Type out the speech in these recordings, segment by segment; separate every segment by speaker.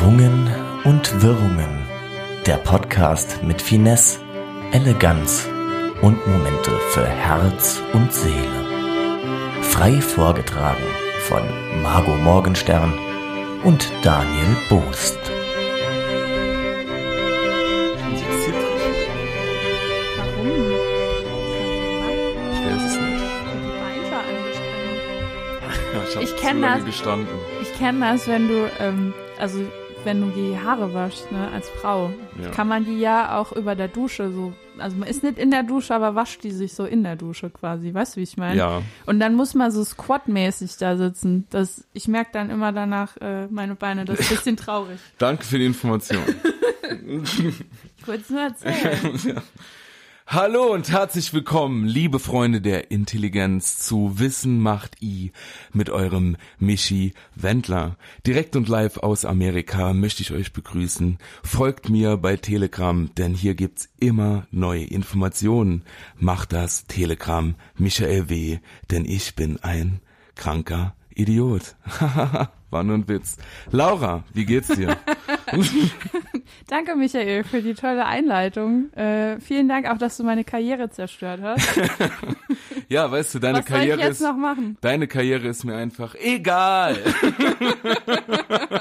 Speaker 1: Irrungen und Wirrungen. Der Podcast mit Finesse, Eleganz und Momente für Herz und Seele. Frei vorgetragen von Margot Morgenstern und Daniel Boost.
Speaker 2: Warum?
Speaker 3: Ich ich hab
Speaker 2: Ich
Speaker 3: zu
Speaker 2: kenn
Speaker 3: lange
Speaker 2: das.
Speaker 3: gestanden.
Speaker 2: Ich kenne das, wenn du, ähm, also wenn du die Haare waschst, ne, als Frau,
Speaker 3: Ja.
Speaker 2: kann man die ja auch über der Dusche so, also man ist nicht in der Dusche, aber wascht die sich so in der Dusche quasi, weißt du, wie ich meine?
Speaker 3: Ja,
Speaker 2: Und dann muss man so squat-mäßig da sitzen. Das, ich merke dann immer danach äh, meine Beine, das ist ein bisschen traurig.
Speaker 3: danke für die Information.
Speaker 2: Kurz nur erzählen.
Speaker 3: Hallo und herzlich willkommen, liebe Freunde der Intelligenz, zu Wissen macht I mit eurem Michi Wendler. Direkt und live aus Amerika möchte ich euch begrüßen. Folgt mir bei Telegram, denn hier gibt's immer neue Informationen. Macht das Telegram Michael W., denn ich bin ein kranker Idiot. War nur ein Witz. Laura, wie geht's dir?
Speaker 2: Danke, Michael, für die tolle Einleitung. Äh, vielen Dank auch, dass du meine Karriere zerstört hast.
Speaker 3: Ja, weißt du, deine
Speaker 2: Was
Speaker 3: Karriere ist? Deine Karriere ist mir einfach egal.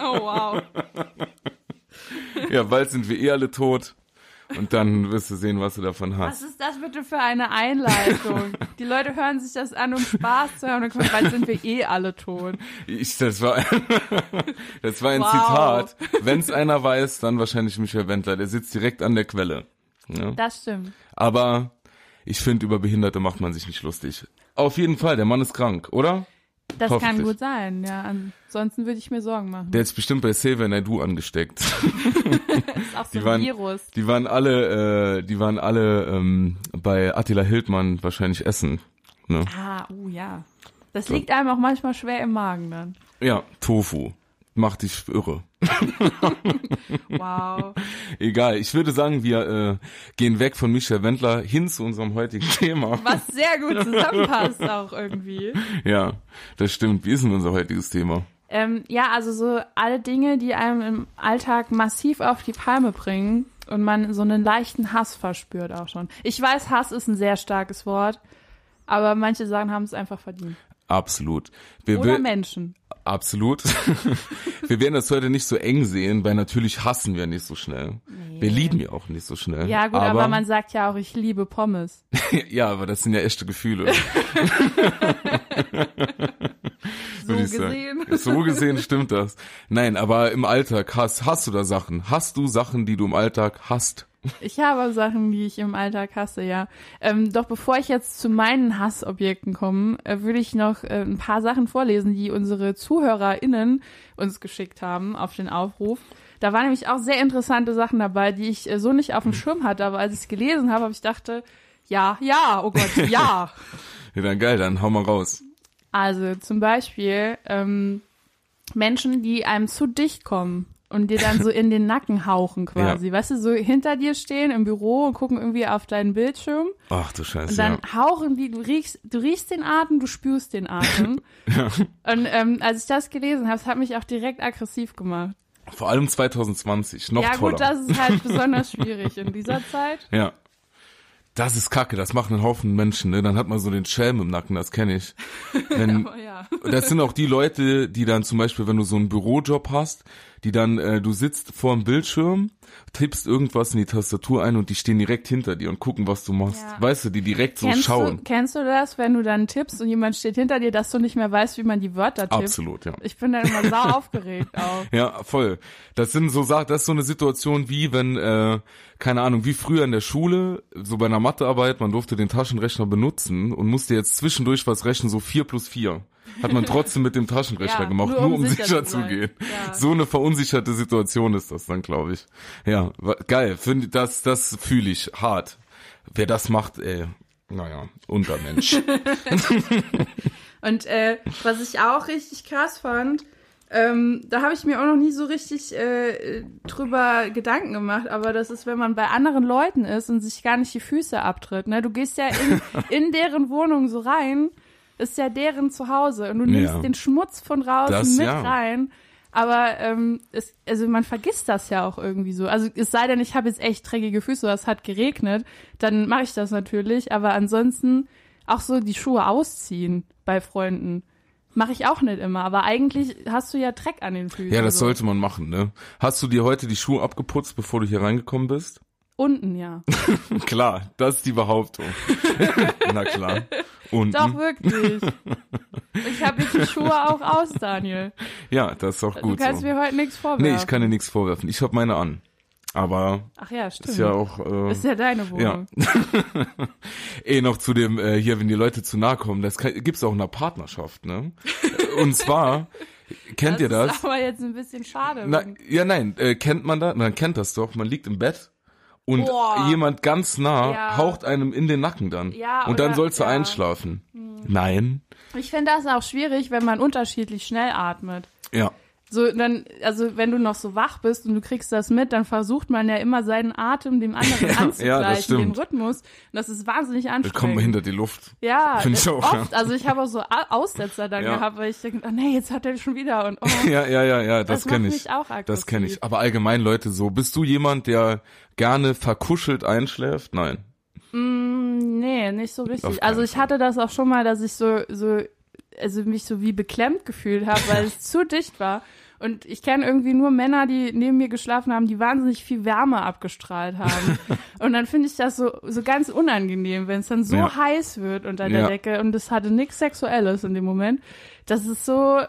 Speaker 2: Oh, wow.
Speaker 3: ja, bald sind wir eh alle tot. Und dann wirst du sehen, was du davon
Speaker 2: Was
Speaker 3: hast.
Speaker 2: ist das bitte für eine Einleitung? Die Leute hören sich das an, um Spaß zu haben und kommen, bald sind wir eh alle tot.
Speaker 3: Ich, das war, das war ein
Speaker 2: Wow.
Speaker 3: Zitat. Wenn's einer weiß, dann wahrscheinlich Michael Wendler. Der sitzt direkt an der Quelle. Ja.
Speaker 2: Das stimmt.
Speaker 3: Aber ich finde, über Behinderte macht man sich nicht lustig. Auf jeden Fall, der Mann ist krank, oder?
Speaker 2: Das kann gut sein, ja. Ansonsten würde ich mir Sorgen machen.
Speaker 3: Der ist bestimmt bei Xavier Naidoo angesteckt.
Speaker 2: das ist auch so
Speaker 3: die
Speaker 2: ein
Speaker 3: waren-
Speaker 2: Virus.
Speaker 3: Die waren alle, äh, die waren alle ähm, bei Attila Hildmann wahrscheinlich essen. Ne?
Speaker 2: Ah, uh, ja. Das liegt einem auch manchmal schwer im Magen dann.
Speaker 3: Ja, Tofu. Macht dich irre.
Speaker 2: Wow.
Speaker 3: Egal, ich würde sagen, wir äh, gehen weg von Michael Wendler hin zu unserem heutigen Thema.
Speaker 2: Was sehr gut zusammenpasst auch irgendwie.
Speaker 3: Ja, das stimmt. Wie ist denn unser heutiges Thema?
Speaker 2: Ähm, ja, also so alle Dinge, die einem im Alltag massiv auf die Palme bringen und man so einen leichten Hass verspürt auch schon. Ich weiß, Hass ist ein sehr starkes Wort, aber manche sagen, haben es einfach verdient.
Speaker 3: Absolut. Wir
Speaker 2: Oder Menschen.
Speaker 3: Absolut. wir werden das heute nicht so eng sehen, weil natürlich hassen wir nicht so schnell. Wir lieben ja auch nicht so schnell.
Speaker 2: Ja, gut, aber, man sagt ja auch, ich liebe Pommes.
Speaker 3: ja, aber das sind ja echte Gefühle.
Speaker 2: So gesehen.
Speaker 3: So gesehen stimmt das. Nein, aber im Alltag hast, hast du da Sachen? Hast du Sachen, die du im Alltag hast?
Speaker 2: Ich habe Sachen, die ich im Alltag hasse, ja. Ähm, doch bevor ich jetzt zu meinen Hassobjekten komme, äh, würde ich noch äh, ein paar Sachen vorlesen, die unsere ZuhörerInnen uns geschickt haben auf den Aufruf. Da waren nämlich auch sehr interessante Sachen dabei, die ich äh, so nicht auf dem Schirm hatte, aber als ich es gelesen habe, habe ich dachte, ja, ja, oh Gott, ja.
Speaker 3: Ja, dann geil, dann hau mal raus.
Speaker 2: Also zum Beispiel ähm, Menschen, die einem zu dicht kommen und dir dann so in den Nacken hauchen quasi. Weißt du, so hinter dir stehen im Büro und gucken irgendwie auf deinen Bildschirm
Speaker 3: Ach du Scheiße.
Speaker 2: und dann
Speaker 3: ja.
Speaker 2: hauchen die, du riechst, du riechst den Atem, du spürst den Atem. Und ähm, als ich das gelesen habe, das hat mich auch direkt aggressiv gemacht.
Speaker 3: Vor allem 2020, noch
Speaker 2: ja
Speaker 3: toller.
Speaker 2: gut, das ist halt besonders schwierig in dieser Zeit.
Speaker 3: ja. Das ist kacke, das machen einen Haufen Menschen, ne? Dann hat man so den Schelm im Nacken, das kenne ich. Wenn,
Speaker 2: ja.
Speaker 3: das sind auch die Leute, die dann zum Beispiel, wenn du so einen Bürojob hast, die dann, äh, du sitzt vor dem Bildschirm, tippst irgendwas in die Tastatur ein und die stehen direkt hinter dir und gucken, was du machst.
Speaker 2: Ja.
Speaker 3: Weißt du, die direkt so
Speaker 2: Kennst
Speaker 3: schauen.
Speaker 2: du, kennst du das, wenn du dann tippst und jemand steht hinter dir, dass du nicht mehr weißt, wie man die Wörter tippt?
Speaker 3: Absolut, ja.
Speaker 2: Ich bin dann immer sau aufgeregt auch.
Speaker 3: Ja, voll. Das sind so Sachen, das ist so eine Situation wie wenn, äh, keine Ahnung, wie früher in der Schule, so bei einer Mathearbeit, man durfte den Taschenrechner benutzen und musste jetzt zwischendurch was rechnen, so vier plus vier. Hat man trotzdem mit dem Taschenrechner
Speaker 2: Ja,
Speaker 3: gemacht,
Speaker 2: nur
Speaker 3: nur,
Speaker 2: um sicher
Speaker 3: sicher,
Speaker 2: zu
Speaker 3: gehen.
Speaker 2: Ja.
Speaker 3: So eine verunsicherte Situation ist das dann, glaube ich. Ja, geil. Find, das, das fühle ich hart. Wer das macht, ey, naja, Untermensch.
Speaker 2: Und äh, was ich auch richtig krass fand, ähm, da habe ich mir auch noch nie so richtig äh, drüber Gedanken gemacht, aber das ist, wenn man bei anderen Leuten ist und sich gar nicht die Füße abtritt. Ne? Du gehst ja in, in deren Wohnung so rein, ist ja deren Zuhause und du nimmst
Speaker 3: Ja.
Speaker 2: den Schmutz von draußen
Speaker 3: Das
Speaker 2: mit
Speaker 3: ja.
Speaker 2: rein. Aber ähm, es, also man vergisst das ja auch irgendwie so. Also es sei denn, ich habe jetzt echt dreckige Füße oder es hat geregnet, dann mache ich das natürlich. Aber ansonsten auch so die Schuhe ausziehen bei Freunden. Mache ich auch nicht immer, aber eigentlich hast du ja Dreck an den Füßen.
Speaker 3: Ja, das
Speaker 2: so.
Speaker 3: sollte man machen, ne? Hast du dir heute die Schuhe abgeputzt, bevor du hier reingekommen bist?
Speaker 2: Unten, ja.
Speaker 3: klar, das ist die Behauptung. Na klar. Unten.
Speaker 2: Doch, wirklich. Ich habe jetzt die Schuhe auch aus, Daniel.
Speaker 3: Ja, das ist auch
Speaker 2: Du
Speaker 3: gut
Speaker 2: kannst
Speaker 3: so.
Speaker 2: mir heute nichts vorwerfen.
Speaker 3: Nee, ich kann dir nichts vorwerfen. Ich habe meine an. Aber
Speaker 2: Ach ja, stimmt.
Speaker 3: ist ja auch äh,
Speaker 2: ist ja deine Wohnung.
Speaker 3: eh noch zu dem äh, hier, wenn die Leute zu nahe kommen, das kann, gibt's auch in einer Partnerschaft, ne? Und zwar kennt ihr das?
Speaker 2: ist aber jetzt ein bisschen schade.
Speaker 3: Na, ja, nein, äh, kennt man das? Man kennt das doch. Man liegt im Bett und
Speaker 2: Boah.
Speaker 3: jemand ganz nah
Speaker 2: Ja.
Speaker 3: haucht einem in den Nacken dann.
Speaker 2: Ja,
Speaker 3: und dann sollst du
Speaker 2: ja. Hm.
Speaker 3: einschlafen. Nein.
Speaker 2: Ich finde das auch schwierig, wenn man unterschiedlich schnell atmet.
Speaker 3: Ja.
Speaker 2: So, dann, also wenn du noch so wach bist und du kriegst das mit, dann versucht man ja immer seinen Atem dem anderen
Speaker 3: Ja,
Speaker 2: anzugleichen,
Speaker 3: ja, das
Speaker 2: den. Rhythmus. Und das ist wahnsinnig
Speaker 3: Da kommt man
Speaker 2: anstrengend.
Speaker 3: hinter die Luft.
Speaker 2: Ja,
Speaker 3: Find ich
Speaker 2: das
Speaker 3: auch,
Speaker 2: oft. Also ich habe auch so Aussetzer dann
Speaker 3: Ja.
Speaker 2: gehabt, weil ich denke, oh nee, jetzt hat er schon wieder und oh,
Speaker 3: Ja, ja, ja, ja, das,
Speaker 2: Das
Speaker 3: kenne ich. das kenne ich. Aber allgemein Leute so, bist du jemand, der gerne verkuschelt einschläft? Nein.
Speaker 2: Mm, nee, nicht so richtig. Also ich hatte das auch schon mal, dass ich so, so, also mich so wie beklemmt gefühlt habe, weil es zu dicht war. Und ich kenne irgendwie nur Männer, die neben mir geschlafen haben, die wahnsinnig viel Wärme abgestrahlt haben. und dann finde ich das so, so ganz unangenehm, wenn es dann so
Speaker 3: Ja.
Speaker 2: heiß wird unter der
Speaker 3: Ja.
Speaker 2: Decke und es hatte nichts Sexuelles in dem Moment. Das ist so,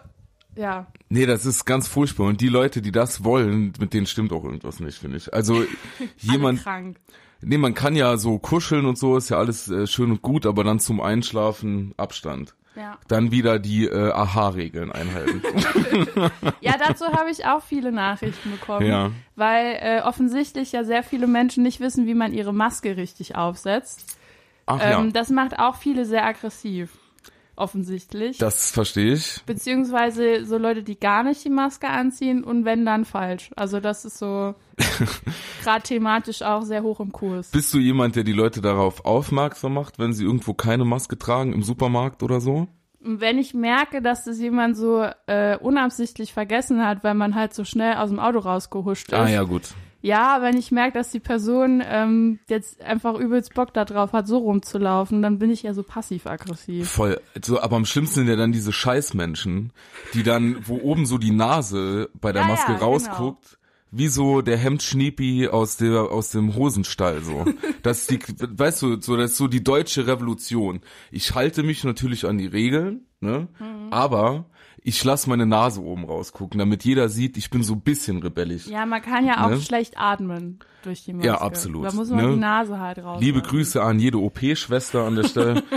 Speaker 2: ja.
Speaker 3: Nee, das ist ganz furchtbar. Und die Leute, die das wollen, mit denen stimmt auch irgendwas nicht, finde ich. Also jemand,
Speaker 2: krank.
Speaker 3: nee, man kann ja so kuscheln und so, ist ja alles äh, schön und gut, aber dann zum Einschlafen Abstand.
Speaker 2: Ja.
Speaker 3: Dann wieder die äh, Aha-Regeln einhalten.
Speaker 2: Ja, dazu habe ich auch viele Nachrichten bekommen,
Speaker 3: Ja.
Speaker 2: weil äh, offensichtlich ja sehr viele Menschen nicht wissen, wie man ihre Maske richtig aufsetzt.
Speaker 3: Ach
Speaker 2: Ähm,
Speaker 3: ja,
Speaker 2: Das macht auch viele sehr aggressiv, offensichtlich.
Speaker 3: das verstehe ich.
Speaker 2: Beziehungsweise so Leute, die gar nicht die Maske anziehen und wenn dann falsch. Also das ist so gerade thematisch auch sehr hoch im Kurs.
Speaker 3: Bist du jemand, der die Leute darauf aufmerksam macht, wenn sie irgendwo keine Maske tragen, im Supermarkt oder so?
Speaker 2: Wenn ich merke, dass das jemand so äh, unabsichtlich vergessen hat, weil man halt so schnell aus dem Auto rausgehuscht ist.
Speaker 3: Ah ja, gut.
Speaker 2: Ja, wenn ich merke, dass die Person ähm, jetzt einfach übelst Bock da drauf hat, so rumzulaufen, dann bin ich ja so passiv-aggressiv.
Speaker 3: Voll. So, aber am schlimmsten sind ja dann diese Scheißmenschen, die dann, wo oben so die Nase bei der
Speaker 2: Ja,
Speaker 3: Maske
Speaker 2: ja, genau.
Speaker 3: rausguckt, wie so der Hemdschniepi aus der aus dem Hosenstall so. Das ist die, weißt du, so das ist so die deutsche Revolution. Ich halte mich natürlich an die Regeln, ne?
Speaker 2: Mhm.
Speaker 3: Aber ich lasse meine Nase oben rausgucken, damit jeder sieht, ich bin so ein bisschen rebellisch.
Speaker 2: Ja, man kann ja auch
Speaker 3: Ne?
Speaker 2: schlecht atmen durch die Maske.
Speaker 3: Ja, absolut,
Speaker 2: Da muss man
Speaker 3: ne?
Speaker 2: die Nase halt raus.
Speaker 3: Liebe Grüße an jede OP-Schwester an der Stelle.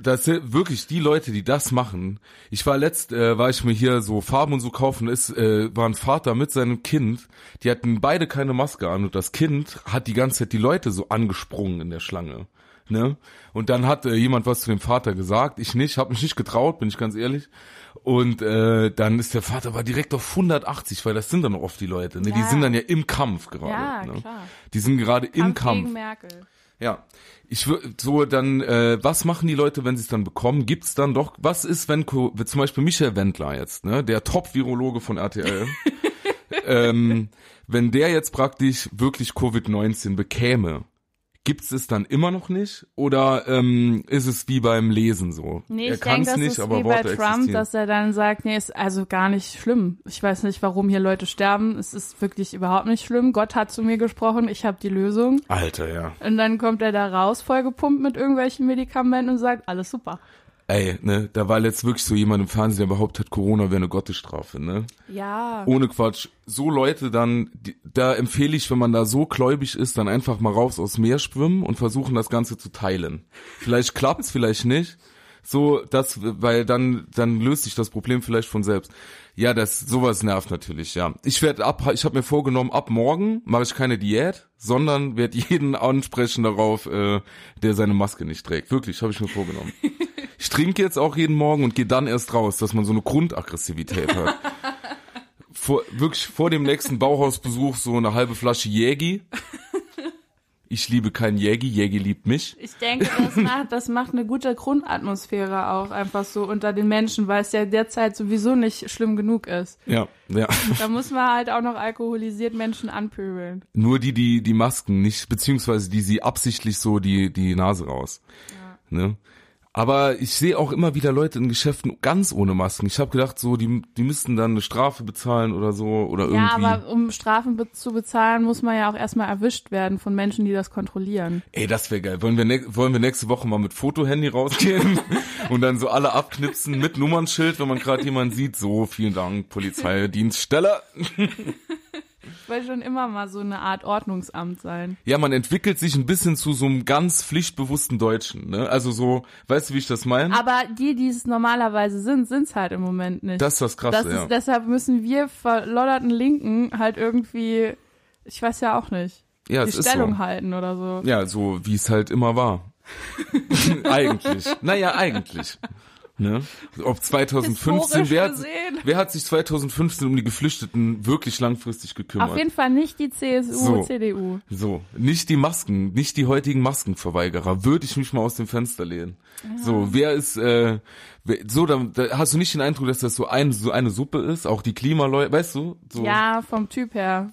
Speaker 3: Das sind wirklich die Leute, die das machen. Ich war letzt, äh, war ich mir hier so Farben und so kaufen, ist, äh, war ein Vater mit seinem Kind, die hatten beide keine Maske an und das Kind hat die ganze Zeit die Leute so angesprungen in der Schlange. Ne? Und dann hat äh, jemand was zu dem Vater gesagt, ich nicht, habe mich nicht getraut, bin ich ganz ehrlich. Und äh, dann ist der Vater war direkt auf 180, weil das sind dann oft die Leute, ne? Die
Speaker 2: Ja.
Speaker 3: sind dann ja im Kampf gerade.
Speaker 2: Ja,
Speaker 3: ne?
Speaker 2: klar.
Speaker 3: Die sind gerade im
Speaker 2: Kampf gegen Merkel.
Speaker 3: Ja. Ich würde so dann, äh, was machen die Leute, wenn sie es dann bekommen? Gibt's dann doch, was ist, wenn zum Beispiel Michael Wendler jetzt, ne, der Top-Virologe von RTL, ähm, wenn der jetzt praktisch wirklich Covid-19 bekäme, gibt's es dann immer noch nicht? Oder ähm, ist es wie beim Lesen so?
Speaker 2: Nee, ich denke, das
Speaker 3: nicht,
Speaker 2: ist
Speaker 3: aber
Speaker 2: wie bei
Speaker 3: Worte
Speaker 2: Trump,
Speaker 3: existieren.
Speaker 2: dass er dann sagt, nee, ist also gar nicht schlimm. Ich weiß nicht, warum hier Leute sterben. Es ist wirklich überhaupt nicht schlimm. Gott hat zu mir gesprochen, ich habe die Lösung.
Speaker 3: Alter, ja.
Speaker 2: Und dann kommt er da raus, vollgepumpt mit irgendwelchen Medikamenten und sagt, alles super.
Speaker 3: Ey, ne, da war jetzt wirklich so jemand im Fernsehen, der behauptet, Corona wäre eine Gottesstrafe, ne?
Speaker 2: Ja.
Speaker 3: ohne Quatsch, so Leute dann, die, da empfehle ich, wenn man da so gläubig ist, dann einfach mal raus aus Meer schwimmen und versuchen das Ganze zu teilen. Vielleicht klappt's, vielleicht nicht. So, das, weil dann, dann löst sich das Problem vielleicht von selbst. Ja, das, sowas nervt natürlich, ja. Ich werde ab, ich habe mir vorgenommen, ab morgen mache ich keine Diät, sondern werde jeden ansprechen darauf, äh, der seine Maske nicht trägt. Wirklich, habe ich mir vorgenommen. Ich trinke jetzt auch jeden Morgen und gehe dann erst raus, dass man so eine Grundaggressivität hat vor, wirklich vor dem nächsten Bauhausbesuch so eine halbe Flasche Jägi. Ich liebe keinen Jägi, Jägi liebt mich.
Speaker 2: Ich denke, das macht, das macht eine gute Grundatmosphäre auch einfach so unter den Menschen, weil es ja derzeit sowieso nicht schlimm genug ist.
Speaker 3: Ja, ja.
Speaker 2: Da muss man halt auch noch alkoholisiert Menschen anpöbeln.
Speaker 3: Nur die, die, die Masken nicht, beziehungsweise die sie absichtlich so die, die Nase raus. Ne? Aber ich sehe auch immer wieder Leute in Geschäften ganz ohne Masken. Ich habe gedacht, so, die, die müssten dann eine Strafe bezahlen oder so oder irgendwie.
Speaker 2: Ja, aber um Strafen be zu bezahlen, muss man ja auch erstmal erwischt werden von Menschen, die das kontrollieren.
Speaker 3: Ey, das wäre geil. Wollen wir, ne wollen wir nächste Woche mal mit Fotohandy rausgehen und dann so alle abknipsen mit Nummernschild, wenn man gerade jemanden sieht. So, vielen Dank, Polizeidienststelle.
Speaker 2: Ich wollte schon immer mal so eine Art Ordnungsamt sein.
Speaker 3: Ja, man entwickelt sich ein bisschen zu so einem ganz pflichtbewussten Deutschen. Ne? Also so, weißt du, wie ich das meine?
Speaker 2: Aber die, die es normalerweise sind, sind es halt im Moment nicht.
Speaker 3: Das ist das Krasse,
Speaker 2: das
Speaker 3: ja.
Speaker 2: ist, Deshalb müssen wir verlodderten Linken halt irgendwie, ich weiß ja auch nicht,
Speaker 3: ja,
Speaker 2: die Stellung
Speaker 3: so.
Speaker 2: halten oder so.
Speaker 3: Ja, so wie es halt immer war. eigentlich. Naja, eigentlich. Ne? Ob 2015,
Speaker 2: Historisch
Speaker 3: wer hat, wer hat sich 2015 um die Geflüchteten wirklich langfristig gekümmert?
Speaker 2: Auf jeden Fall nicht die CSU,
Speaker 3: So.
Speaker 2: CDU.
Speaker 3: So, nicht die Masken, nicht die heutigen Maskenverweigerer, würde ich mich mal aus dem Fenster lehnen. So, wer ist, äh, wer, so, da, da hast du nicht den Eindruck, dass das so, ein, so eine Suppe ist, auch die Klimaleute, weißt du, so
Speaker 2: Ja, vom Typ her.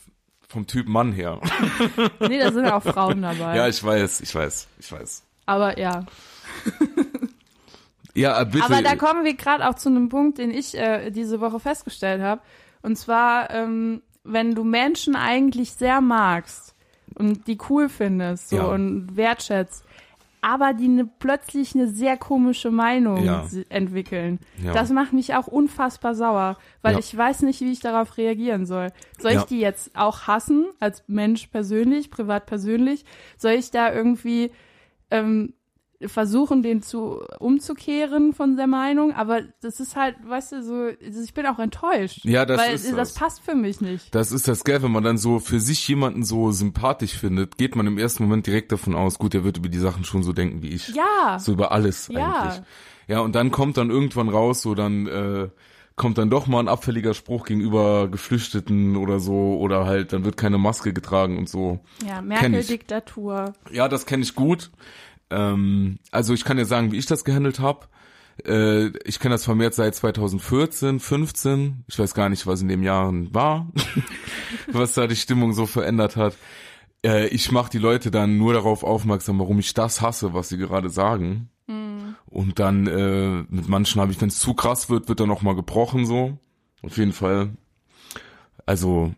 Speaker 3: vom Typ Mann her.
Speaker 2: Nee, da sind auch Frauen dabei.
Speaker 3: ja, ich weiß, ich weiß, ich weiß.
Speaker 2: Aber ja.
Speaker 3: Ja, äh, bitte.
Speaker 2: Aber da kommen wir gerade auch zu einem Punkt, den ich äh, diese Woche festgestellt habe. Und zwar, ähm, wenn du Menschen eigentlich sehr magst und die cool findest so
Speaker 3: Ja.
Speaker 2: und wertschätzt, aber die ne, plötzlich eine sehr komische Meinung
Speaker 3: Ja.
Speaker 2: entwickeln.
Speaker 3: Ja.
Speaker 2: Das macht mich auch unfassbar sauer, weil
Speaker 3: Ja.
Speaker 2: ich weiß nicht, wie ich darauf reagieren soll. Soll ich die jetzt auch hassen, als Mensch persönlich, privat persönlich? Soll ich da irgendwie ähm, versuchen, den zu umzukehren von der Meinung, aber das ist halt, weißt du, so, ich bin auch enttäuscht.
Speaker 3: Ja, das
Speaker 2: weil
Speaker 3: ist
Speaker 2: das
Speaker 3: das.
Speaker 2: passt für mich nicht.
Speaker 3: Das ist das Geld, wenn man dann so für sich jemanden so sympathisch findet, geht man im ersten Moment direkt davon aus, gut, der wird über die Sachen schon so denken wie ich.
Speaker 2: Ja.
Speaker 3: So über alles
Speaker 2: Ja.
Speaker 3: eigentlich. Ja, und dann kommt dann irgendwann raus, so dann äh, kommt dann doch mal ein abfälliger Spruch gegenüber Geflüchteten oder so, oder halt, dann wird keine Maske getragen und so.
Speaker 2: Ja. Merkel-Diktatur.
Speaker 3: Ja, das kenne ich gut. Ähm, also ich kann ja sagen, wie ich das gehandelt habe. Äh, ich kenne das vermehrt seit 2014, 15. Ich weiß gar nicht, was in den Jahren war, was da die Stimmung so verändert hat. Äh, ich mache die Leute dann nur darauf aufmerksam, warum ich das hasse, was sie gerade sagen. Und dann äh, mit manchen habe ich, wenn es zu krass wird, wird dann noch mal gebrochen so. Auf jeden Fall. Also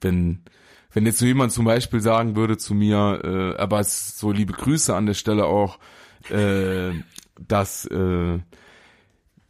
Speaker 3: wenn wenn jetzt so jemand zum Beispiel sagen würde zu mir, äh, aber es so liebe Grüße an der Stelle auch, äh, dass äh,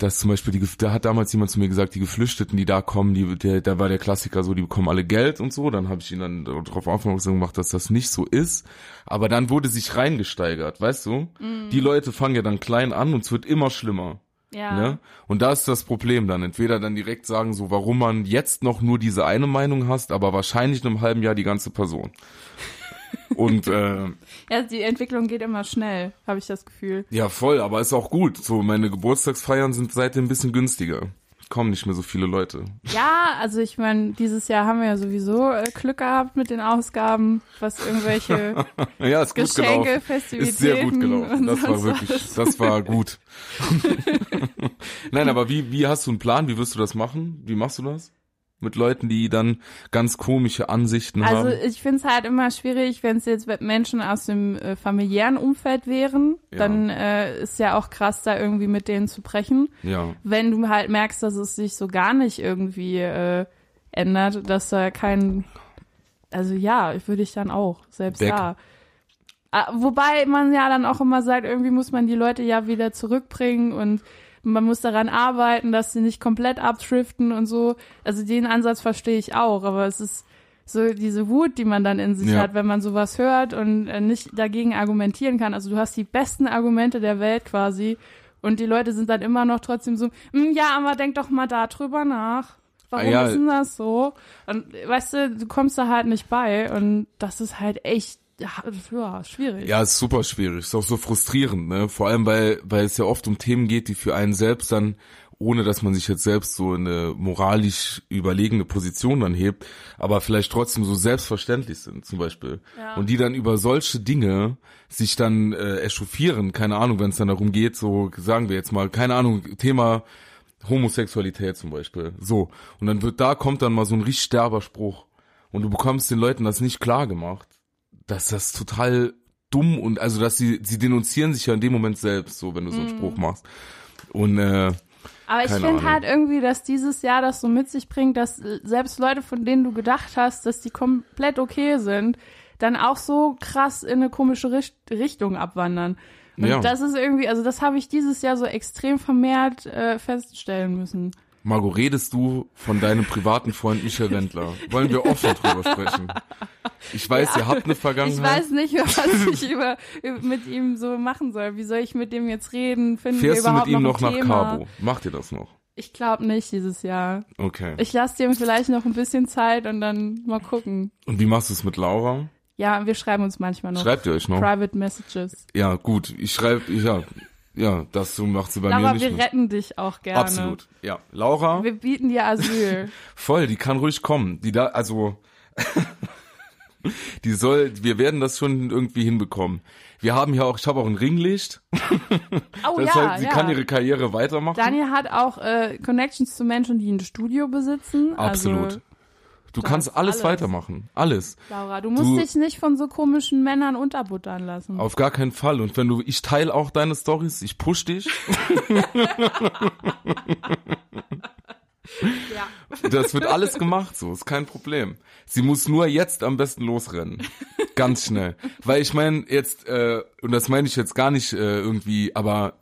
Speaker 3: dass zum Beispiel die, da hat damals jemand zu mir gesagt, die Geflüchteten, die da kommen, die, der, da war der Klassiker so, die bekommen alle Geld und so. Dann habe ich ihn dann darauf aufmerksam gemacht, dass das nicht so ist. Aber dann wurde sich reingesteigert, weißt du? Die Leute fangen ja dann klein an und es wird immer schlimmer.
Speaker 2: Ja.
Speaker 3: Ne? Und da ist das Problem dann. Entweder dann direkt sagen, so warum man jetzt noch nur diese eine Meinung hast, aber wahrscheinlich in einem halben Jahr die ganze Person. Und äh,
Speaker 2: ja, die Entwicklung geht immer schnell, habe ich das Gefühl.
Speaker 3: ja, voll, aber ist auch gut. So, meine Geburtstagsfeiern sind seitdem ein bisschen günstiger. Kommen nicht mehr so viele Leute.
Speaker 2: Ja, also ich meine, dieses Jahr haben wir ja sowieso äh, Glück gehabt mit den Ausgaben, was irgendwelche
Speaker 3: Ja, ist
Speaker 2: Geschenke. Festivitäten
Speaker 3: Ist sehr gut gelaufen. Das war wirklich,
Speaker 2: was.
Speaker 3: das war gut. Nein, aber wie, wie hast du einen Plan? Wie wirst du das machen? Wie machst du das? Mit Leuten, die dann ganz komische Ansichten
Speaker 2: Also
Speaker 3: haben?
Speaker 2: ich finde es halt immer schwierig, wenn es jetzt mit Menschen aus dem äh, familiären Umfeld wären,
Speaker 3: Ja.
Speaker 2: dann äh, ist ja auch krass, da irgendwie mit denen zu brechen.
Speaker 3: Ja.
Speaker 2: Wenn du halt merkst, dass es sich so gar nicht irgendwie äh, ändert, dass da kein, also ja, würde ich dann auch, selbst
Speaker 3: Weg.
Speaker 2: da. Ah, Wobei man ja dann auch immer sagt, irgendwie muss man die Leute ja wieder zurückbringen und man muss daran arbeiten, dass sie nicht komplett abdriften und so. Also den Ansatz verstehe ich auch, aber es ist so diese Wut, die man dann in sich
Speaker 3: Ja.
Speaker 2: hat, wenn man sowas hört und äh, nicht dagegen argumentieren kann. Also du hast die besten Argumente der Welt quasi und die Leute sind dann immer noch trotzdem so, "Mm, ja, aber denk doch mal da drüber nach. Warum
Speaker 3: Ah, ja.
Speaker 2: ist denn das so? Und weißt du, du kommst da halt nicht bei und das ist halt echt ja, schwierig.
Speaker 3: Ja, ist super schwierig. Ist auch so frustrierend, ne? Vor allem, weil, weil es ja oft um Themen geht, die für einen selbst dann ohne dass man sich jetzt selbst so in eine moralisch überlegene Position dann hebt, aber vielleicht trotzdem so selbstverständlich sind, zum Beispiel.
Speaker 2: Ja.
Speaker 3: Und die dann über solche Dinge sich dann äh, echauffieren, keine Ahnung, wenn es dann darum geht, so sagen wir jetzt mal, keine Ahnung, Thema Homosexualität zum Beispiel. So. Und dann wird da kommt dann mal so ein richtig derber Spruch. Und du bekommst den Leuten das nicht klar gemacht, dass das total dumm und also dass sie sie denunzieren sich ja in dem Moment selbst, so wenn du so einen Spruch machst. Und äh,
Speaker 2: Aber ich finde halt irgendwie, dass dieses Jahr das so mit sich bringt, dass äh, selbst Leute, von denen du gedacht hast, dass die komplett okay sind, dann auch so krass in eine komische Richt Richtung abwandern. Und
Speaker 3: Ja.
Speaker 2: das ist irgendwie, also das habe ich dieses Jahr so extrem vermehrt äh, feststellen müssen.
Speaker 3: Margot, redest du von deinem privaten Freund Michael Wendler? Wollen wir offen drüber sprechen? Ich weiß, ihr habt eine
Speaker 2: Ich
Speaker 3: Vergangenheit.
Speaker 2: weiß nicht, was ich über, mit ihm so machen soll. Wie soll ich mit dem jetzt reden? Finden
Speaker 3: Fährst du mit ihm
Speaker 2: noch
Speaker 3: noch nach? Cabo? Macht ihr das noch?
Speaker 2: Ich glaube nicht dieses Jahr.
Speaker 3: Okay.
Speaker 2: Ich lasse dem vielleicht noch ein bisschen Zeit und dann mal gucken.
Speaker 3: Und wie machst du es mit Laura?
Speaker 2: Ja, wir schreiben uns manchmal noch
Speaker 3: Schreibt ihr euch noch?
Speaker 2: Private Messages.
Speaker 3: Ja, gut. Ich schreibe, ja, ja, das so macht sie bei mir
Speaker 2: Aber
Speaker 3: nicht
Speaker 2: wir
Speaker 3: mit.
Speaker 2: retten dich auch gerne.
Speaker 3: Absolut. Ja, Laura,
Speaker 2: Wir bieten dir Asyl.
Speaker 3: voll, die kann ruhig kommen. Die da, also, die soll, wir werden das schon irgendwie hinbekommen. Wir haben ja auch, ich habe auch ein Ringlicht.
Speaker 2: Oh
Speaker 3: Das
Speaker 2: ja,
Speaker 3: heißt, sie
Speaker 2: ja.
Speaker 3: kann ihre Karriere weitermachen.
Speaker 2: Daniel hat auch äh, Connections zu Menschen, die ein Studio besitzen.
Speaker 3: Absolut.
Speaker 2: Also,
Speaker 3: du kannst alles,
Speaker 2: alles.
Speaker 3: weitermachen. Alles.
Speaker 2: Laura, du musst
Speaker 3: Du-
Speaker 2: dich nicht von so komischen Männern unterbuttern lassen.
Speaker 3: Auf gar keinen Fall. Und wenn du, ich teile auch deine Stories, ich push dich.
Speaker 2: Ja.
Speaker 3: Das wird alles gemacht, so ist kein Problem. Sie muss nur jetzt am besten losrennen, ganz schnell, weil ich meine jetzt äh, und das meine ich jetzt gar nicht äh, irgendwie, aber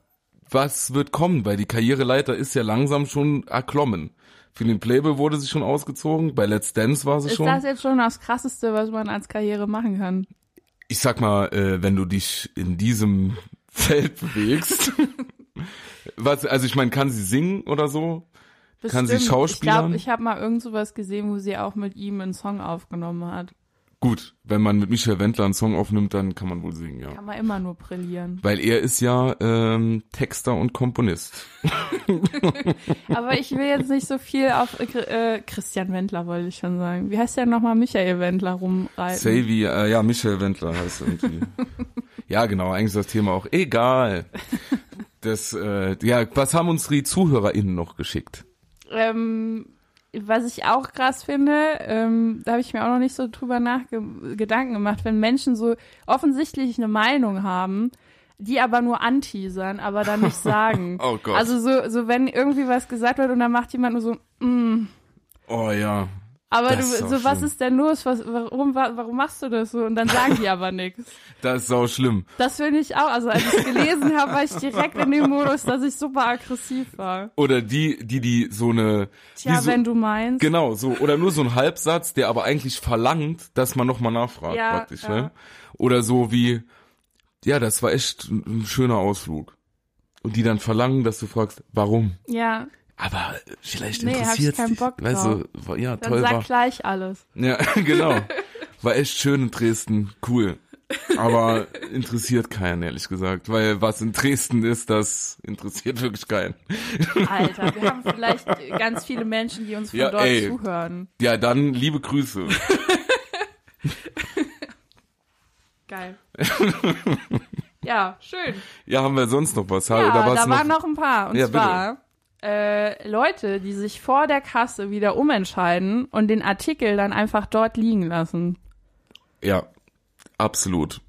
Speaker 3: was wird kommen? Weil die Karriereleiter ist ja langsam schon erklommen. Für den Playboy wurde sie schon ausgezogen, bei Let's Dance war sie
Speaker 2: Ist
Speaker 3: schon.
Speaker 2: das jetzt schon das Krasseste, was man als Karriere machen kann?
Speaker 3: ich sag mal, äh, wenn du dich in diesem Feld bewegst, was, also ich meine, kann sie singen oder so? Kann sie
Speaker 2: Bestimmt.
Speaker 3: schauspielern?
Speaker 2: Ich glaube, ich habe mal irgend sowas gesehen, wo sie auch mit ihm einen Song aufgenommen hat.
Speaker 3: Gut, wenn man mit Michael Wendler einen Song aufnimmt, dann kann man wohl singen, ja.
Speaker 2: Kann man immer nur brillieren.
Speaker 3: Weil er ist ja ähm, Texter und Komponist.
Speaker 2: Aber ich will jetzt nicht so viel auf äh, Christian Wendler, wollte ich schon sagen. Wie heißt der nochmal? Michael Wendler rumreiten.
Speaker 3: Savy, äh, ja, Michael Wendler heißt irgendwie. ja, genau, eigentlich ist das Thema auch egal. Das, äh, ja, was haben uns die ZuhörerInnen noch geschickt?
Speaker 2: Ähm, was ich auch krass finde, ähm, da habe ich mir auch noch nicht so drüber nachge Gedanken gemacht, wenn Menschen so offensichtlich eine Meinung haben, die aber nur anteasern, aber dann nicht sagen.
Speaker 3: Oh Gott.
Speaker 2: Also so, so wenn irgendwie was gesagt wird und dann macht jemand nur so, mm.
Speaker 3: Oh ja.
Speaker 2: Aber du,
Speaker 3: auch
Speaker 2: so was
Speaker 3: schlimm.
Speaker 2: ist denn los? Was, warum, wa- warum machst du das so? Und dann sagen die aber nichts.
Speaker 3: Das ist sau schlimm.
Speaker 2: Das finde ich auch. Also als ich es gelesen habe, war ich direkt in dem Modus, dass ich super aggressiv war.
Speaker 3: Oder die, die, die so eine.
Speaker 2: Tja,
Speaker 3: so,
Speaker 2: wenn du meinst.
Speaker 3: Genau, so. Oder nur so ein Halbsatz, der aber eigentlich verlangt, dass man nochmal nachfragt,
Speaker 2: Ja,
Speaker 3: praktisch,
Speaker 2: ja.
Speaker 3: ne? Oder so wie, ja, das war echt ein schöner Ausflug. Und die dann verlangen, dass du fragst, warum?
Speaker 2: Ja,
Speaker 3: Aber vielleicht
Speaker 2: Nee, hab ich
Speaker 3: interessiert
Speaker 2: keinen
Speaker 3: dich.
Speaker 2: Bock
Speaker 3: weißt du, ja,
Speaker 2: dann
Speaker 3: toll
Speaker 2: sag
Speaker 3: war.
Speaker 2: gleich alles.
Speaker 3: Ja, genau. War echt schön in Dresden, cool. Aber interessiert keinen, ehrlich gesagt. Weil was in Dresden ist, das interessiert wirklich keinen.
Speaker 2: Alter, wir haben vielleicht ganz viele Menschen, die uns von
Speaker 3: Ja,
Speaker 2: dort
Speaker 3: ey.
Speaker 2: zuhören.
Speaker 3: Ja, dann liebe Grüße.
Speaker 2: Geil. ja, schön.
Speaker 3: Ja, haben wir sonst noch was?
Speaker 2: Ja,
Speaker 3: was
Speaker 2: da waren noch ein paar. Und
Speaker 3: Ja, bitte.
Speaker 2: Äh, Leute, die sich vor der Kasse wieder umentscheiden und den Artikel dann einfach dort liegen lassen.
Speaker 3: Ja, absolut.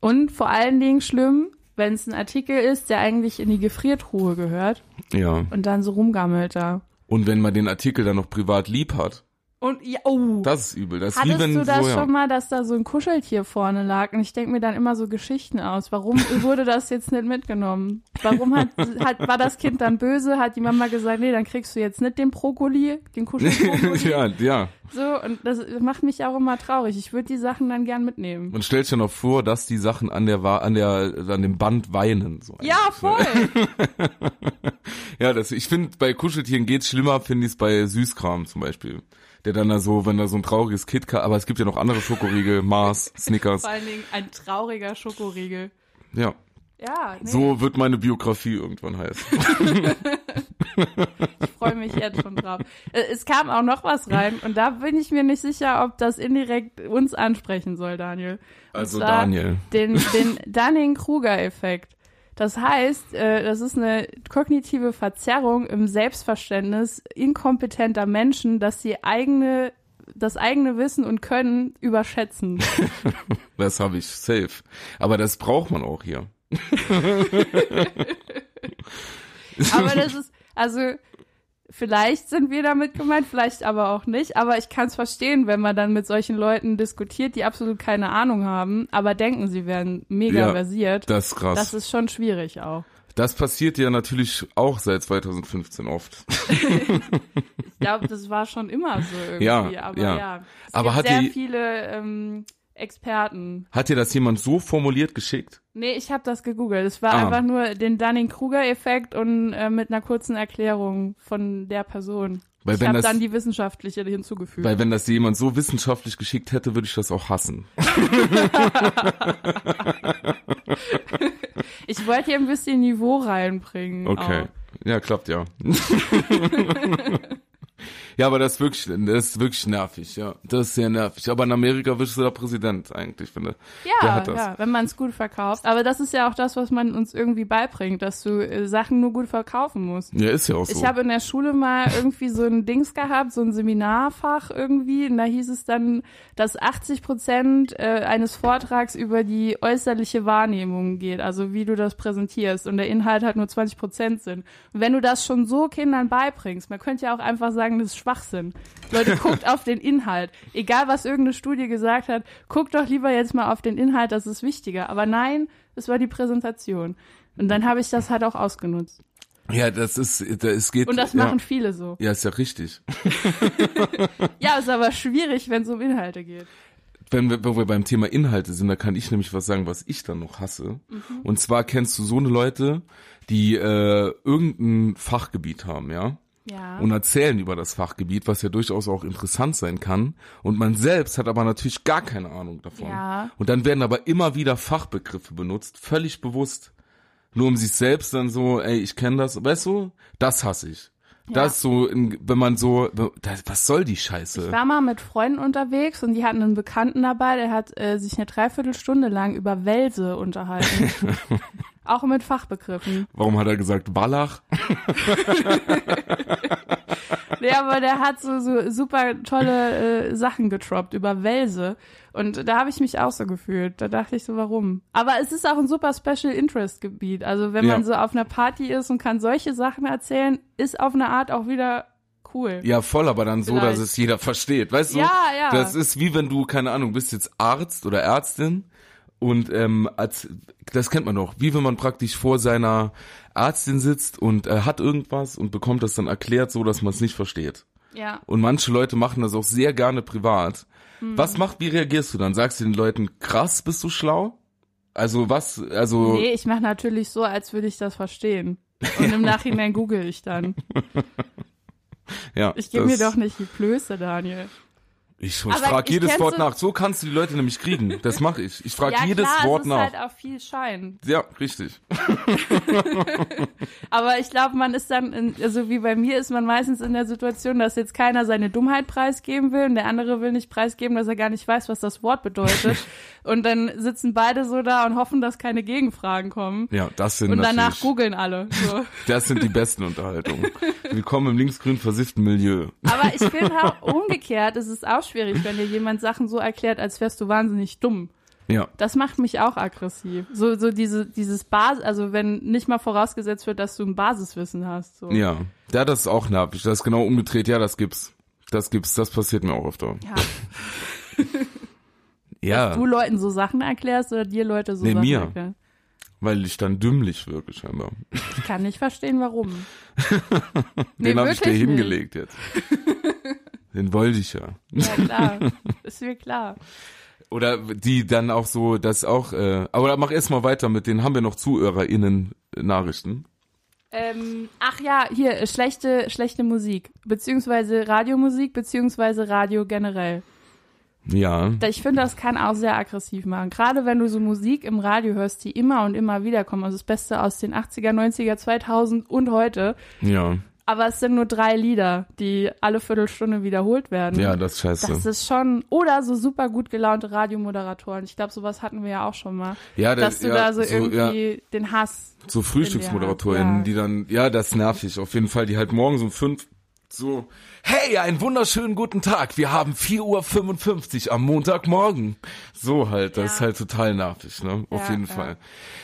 Speaker 2: Und vor allen Dingen schlimm, wenn es ein Artikel ist, der eigentlich in die Gefriertruhe gehört
Speaker 3: Ja.
Speaker 2: und dann so rumgammelt da.
Speaker 3: Und wenn man den Artikel dann noch privat lieb hat,
Speaker 2: Und ja, oh.
Speaker 3: das ist übel. Das ist
Speaker 2: Hattest
Speaker 3: wie wenn
Speaker 2: du das
Speaker 3: so, ja.
Speaker 2: schon mal, dass da so ein Kuscheltier vorne lag? Und ich denke mir dann immer so Geschichten aus. Warum wurde das jetzt nicht mitgenommen? Warum hat, hat war das Kind dann böse? Hat die Mama gesagt, nee, dann kriegst du jetzt nicht den Brokkoli, den Kuschelbrokkoli.
Speaker 3: ja, ja.
Speaker 2: So, und das macht mich auch immer traurig. Ich würde die Sachen dann gern mitnehmen.
Speaker 3: Stellt sich ja noch vor, dass die Sachen an der an der an dem Band weinen. So
Speaker 2: Ja,
Speaker 3: eigentlich, ne?
Speaker 2: voll.
Speaker 3: Ja, das, ich finde, bei Kuscheltieren geht's schlimmer, finde ich es bei Süßkram zum Beispiel. Der dann da so, wenn da so ein trauriges KitKat, aber es gibt ja noch andere Schokoriegel, Mars, Snickers.
Speaker 2: Vor allen Dingen ein trauriger Schokoriegel.
Speaker 3: Ja.
Speaker 2: Ja, nee,
Speaker 3: So wird meine Biografie irgendwann heißen.
Speaker 2: ich freue mich jetzt schon drauf. Äh, Es kam auch noch was rein und da bin ich mir nicht sicher, ob das indirekt uns ansprechen soll, Daniel. Und
Speaker 3: Also Daniel.
Speaker 2: Den, den Dunning-Kruger-Effekt. Das heißt, äh, das ist eine kognitive Verzerrung im Selbstverständnis inkompetenter Menschen, dass sie eigene, das eigene Wissen und Können überschätzen.
Speaker 3: Das habe ich safe. Aber das braucht man auch hier.
Speaker 2: Aber das ist, also, vielleicht sind wir damit gemeint, vielleicht aber auch nicht. Aber ich kann es verstehen, wenn man dann mit solchen Leuten diskutiert, die absolut keine Ahnung haben, aber denken, sie wären mega
Speaker 3: Ja,
Speaker 2: versiert.
Speaker 3: Das ist krass.
Speaker 2: Das
Speaker 3: Das,
Speaker 2: ist schon schwierig auch.
Speaker 3: passiert ja natürlich auch seit 2015 oft.
Speaker 2: Ich glaube, das war schon immer so irgendwie.
Speaker 3: Ja,
Speaker 2: aber
Speaker 3: ja.
Speaker 2: ja. Es
Speaker 3: Aber
Speaker 2: gibt
Speaker 3: hat
Speaker 2: sehr
Speaker 3: die-
Speaker 2: viele ähm, Experten.
Speaker 3: Hat dir das jemand so formuliert geschickt?
Speaker 2: Nee, ich habe das gegoogelt. Es war
Speaker 3: Ah.
Speaker 2: einfach nur den Dunning-Kruger-Effekt und äh, mit einer kurzen Erklärung von der Person.
Speaker 3: Weil
Speaker 2: ich habe dann die wissenschaftliche hinzugefügt.
Speaker 3: Weil wenn das jemand so wissenschaftlich geschickt hätte, würde ich das auch hassen.
Speaker 2: ich wollte hier ein bisschen Niveau reinbringen.
Speaker 3: Okay.
Speaker 2: Auch.
Speaker 3: Ja, klappt ja. ja, aber das ist wirklich, das ist wirklich nervig, ja. Das ist sehr nervig. Aber in Amerika wirst du da Präsident eigentlich, finde
Speaker 2: Ja, ja, wenn man es gut verkauft. Aber das ist ja auch das, was man uns irgendwie beibringt, dass du äh, Sachen nur gut verkaufen musst.
Speaker 3: Ja, ist ja auch so.
Speaker 2: Ich habe in der Schule mal irgendwie so ein Dings gehabt, so ein Seminarfach irgendwie, und da hieß es dann, dass 80 Prozent äh, eines Vortrags über die äußerliche Wahrnehmung geht, also wie du das präsentierst, und der Inhalt halt nur 20 Prozent sind. Und wenn du das schon so Kindern beibringst, man könnte ja auch einfach sagen, das ist Schwachsinn. Leute, guckt auf den Inhalt. Egal, was irgendeine Studie gesagt hat, guckt doch lieber jetzt mal auf den Inhalt, das ist wichtiger. Aber nein, es war die Präsentation. Und dann habe ich das halt auch ausgenutzt.
Speaker 3: ja, das ist, da- es geht.
Speaker 2: Und das
Speaker 3: ja.
Speaker 2: machen viele so.
Speaker 3: Ja, ist ja richtig.
Speaker 2: Ja, ist aber schwierig, wenn es um Inhalte geht.
Speaker 3: Wenn wir, wo wir beim Thema Inhalte sind, da kann ich nämlich was sagen, was ich dann noch hasse.
Speaker 2: Mhm.
Speaker 3: Und zwar kennst du so eine Leute, die äh, irgendein Fachgebiet haben, ja?
Speaker 2: Ja.
Speaker 3: und erzählen über das Fachgebiet, was ja durchaus auch interessant sein kann. Und man selbst hat aber natürlich gar keine Ahnung davon.
Speaker 2: Ja.
Speaker 3: Und dann werden aber immer wieder Fachbegriffe benutzt, völlig bewusst. Nur um sich selbst dann so, ey, ich kenne das, weißt du, das hasse ich. Das ist so, wenn man so, das, was soll die Scheiße?
Speaker 2: Ich war mal mit Freunden unterwegs und die hatten einen Bekannten dabei, der hat äh, sich eine Dreiviertelstunde lang über Welse unterhalten. Auch mit Fachbegriffen.
Speaker 3: Warum hat er gesagt Wallach?
Speaker 2: Nee, aber der hat so, so super tolle äh, Sachen getroppt über Welse. Und da habe ich mich auch so gefühlt. Da dachte ich so, warum? Aber es ist auch ein super Special Interest Gebiet. Also wenn
Speaker 3: Ja.
Speaker 2: man so auf einer Party ist und kann solche Sachen erzählen, ist auf eine Art auch wieder cool.
Speaker 3: Ja, voll, aber dann so,
Speaker 2: Vielleicht.
Speaker 3: dass es jeder versteht. Weißt du?
Speaker 2: Ja, ja.
Speaker 3: Das ist wie wenn du, keine Ahnung, bist jetzt Arzt oder Ärztin und ähm, als das kennt man doch, wie wenn man praktisch vor seiner Ärztin sitzt und äh, hat irgendwas und bekommt das dann erklärt, so dass man es nicht versteht.
Speaker 2: Ja.
Speaker 3: Und manche Leute machen das auch sehr gerne privat.
Speaker 2: Hm.
Speaker 3: Was macht, wie reagierst du dann? Sagst du den Leuten, krass, bist du schlau? Also was, also
Speaker 2: Nee, ich mache natürlich so, als würde ich das verstehen. Und im Nachhinein google ich dann.
Speaker 3: ja.
Speaker 2: Ich gebe mir doch nicht die Blöße, Daniel.
Speaker 3: Ich, ich frage jedes Wort
Speaker 2: so-
Speaker 3: nach. So kannst du die Leute nämlich kriegen. Das mache ich. Ich frage
Speaker 2: ja,
Speaker 3: jedes
Speaker 2: klar,
Speaker 3: Wort
Speaker 2: es ist
Speaker 3: nach.
Speaker 2: halt auch viel Schein.
Speaker 3: ja, richtig.
Speaker 2: Aber ich glaube, man ist dann, in, also wie bei mir ist man meistens in der Situation, dass jetzt keiner seine Dummheit preisgeben will und der andere will nicht preisgeben, dass er gar nicht weiß, was das Wort bedeutet. und dann sitzen beide so da und hoffen, dass keine Gegenfragen kommen.
Speaker 3: Ja, das sind
Speaker 2: Und danach googeln alle. So.
Speaker 3: das sind die besten Unterhaltungen. Willkommen im linksgrün versifften Milieu.
Speaker 2: Aber ich finde auch umgekehrt, es ist auch schwierig, wenn dir jemand Sachen so erklärt, als wärst du wahnsinnig dumm.
Speaker 3: Ja,
Speaker 2: Das macht mich auch aggressiv. So, so diese, dieses Basis, also wenn nicht mal vorausgesetzt wird, dass du ein Basiswissen hast. So.
Speaker 3: ja. Ja, das ist auch nervig. Das ist genau umgedreht. Ja, das gibt's. Das gibt's. Das passiert mir auch öfter.
Speaker 2: Ja.
Speaker 3: Ja,
Speaker 2: Du Leuten so Sachen erklärst oder dir Leute so
Speaker 3: Nee,
Speaker 2: Sachen
Speaker 3: mir.
Speaker 2: erklären.
Speaker 3: weil ich dann dümmlich wirke scheinbar.
Speaker 2: Ich kann nicht verstehen, warum. Nee,
Speaker 3: Den habe ich dir
Speaker 2: wirklich nicht.
Speaker 3: hingelegt jetzt. Den wollte ich ja.
Speaker 2: Ja, klar. Ist mir klar.
Speaker 3: Oder die dann auch so, das auch, äh, aber mach erst mal weiter mit denen, haben wir noch ZuhörerInnen äh, Nachrichten.
Speaker 2: Ähm, ach ja, hier, äh, schlechte, schlechte Musik. Beziehungsweise Radiomusik, beziehungsweise Radio generell.
Speaker 3: Ja.
Speaker 2: Ich finde, das kann auch sehr aggressiv machen. Gerade wenn du so Musik im Radio hörst, die immer und immer wieder kommen. Also das Beste aus den 80er, 90er, 2000 und heute.
Speaker 3: Ja.
Speaker 2: Aber es sind nur drei Lieder, die alle Viertelstunde wiederholt werden.
Speaker 3: Ja, das ist scheiße.
Speaker 2: Das ist schon, oder so super gut gelaunte Radiomoderatoren. Ich glaube, sowas hatten wir ja auch schon mal.
Speaker 3: ja, das,
Speaker 2: dass du
Speaker 3: ja,
Speaker 2: da so,
Speaker 3: ja,
Speaker 2: irgendwie den Hass.
Speaker 3: so FrühstücksmoderatorInnen,
Speaker 2: Ja.
Speaker 3: die dann, ja, das ist nervig, auf jeden Fall, die halt morgens um fünf so, hey, einen wunderschönen guten Tag, wir haben 4.55 Uhr am Montagmorgen. So halt, das ist
Speaker 2: Ja.
Speaker 3: halt total nervig, ne, auf
Speaker 2: Ja,
Speaker 3: jeden
Speaker 2: ja.
Speaker 3: Fall.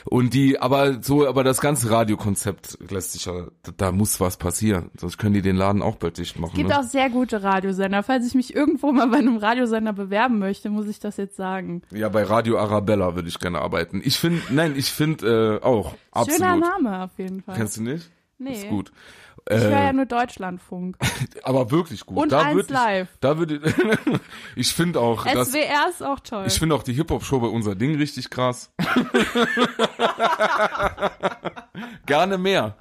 Speaker 3: Und die, aber so, aber das ganze Radiokonzept lässt sich ja, da, da muss was passieren, sonst können die den Laden auch bald dicht machen.
Speaker 2: Es gibt
Speaker 3: ne?
Speaker 2: auch sehr gute Radiosender. Falls ich mich irgendwo mal bei einem Radiosender bewerben möchte, muss ich das jetzt sagen.
Speaker 3: Ja, bei Radio Arabella würde ich gerne arbeiten. Ich finde, nein, ich finde äh, auch, absolut.
Speaker 2: Schöner Name auf jeden Fall.
Speaker 3: Kennst du nicht?
Speaker 2: Nee.
Speaker 3: Ist gut.
Speaker 2: Ich höre
Speaker 3: Äh,
Speaker 2: ja nur Deutschlandfunk.
Speaker 3: aber wirklich gut.
Speaker 2: Und
Speaker 3: da
Speaker 2: eins
Speaker 3: würd ich,
Speaker 2: live.
Speaker 3: Da würde ich finde auch,
Speaker 2: SWR ist auch toll.
Speaker 3: ich finde auch die Hip Hop Show bei unser Ding richtig krass. gerne mehr.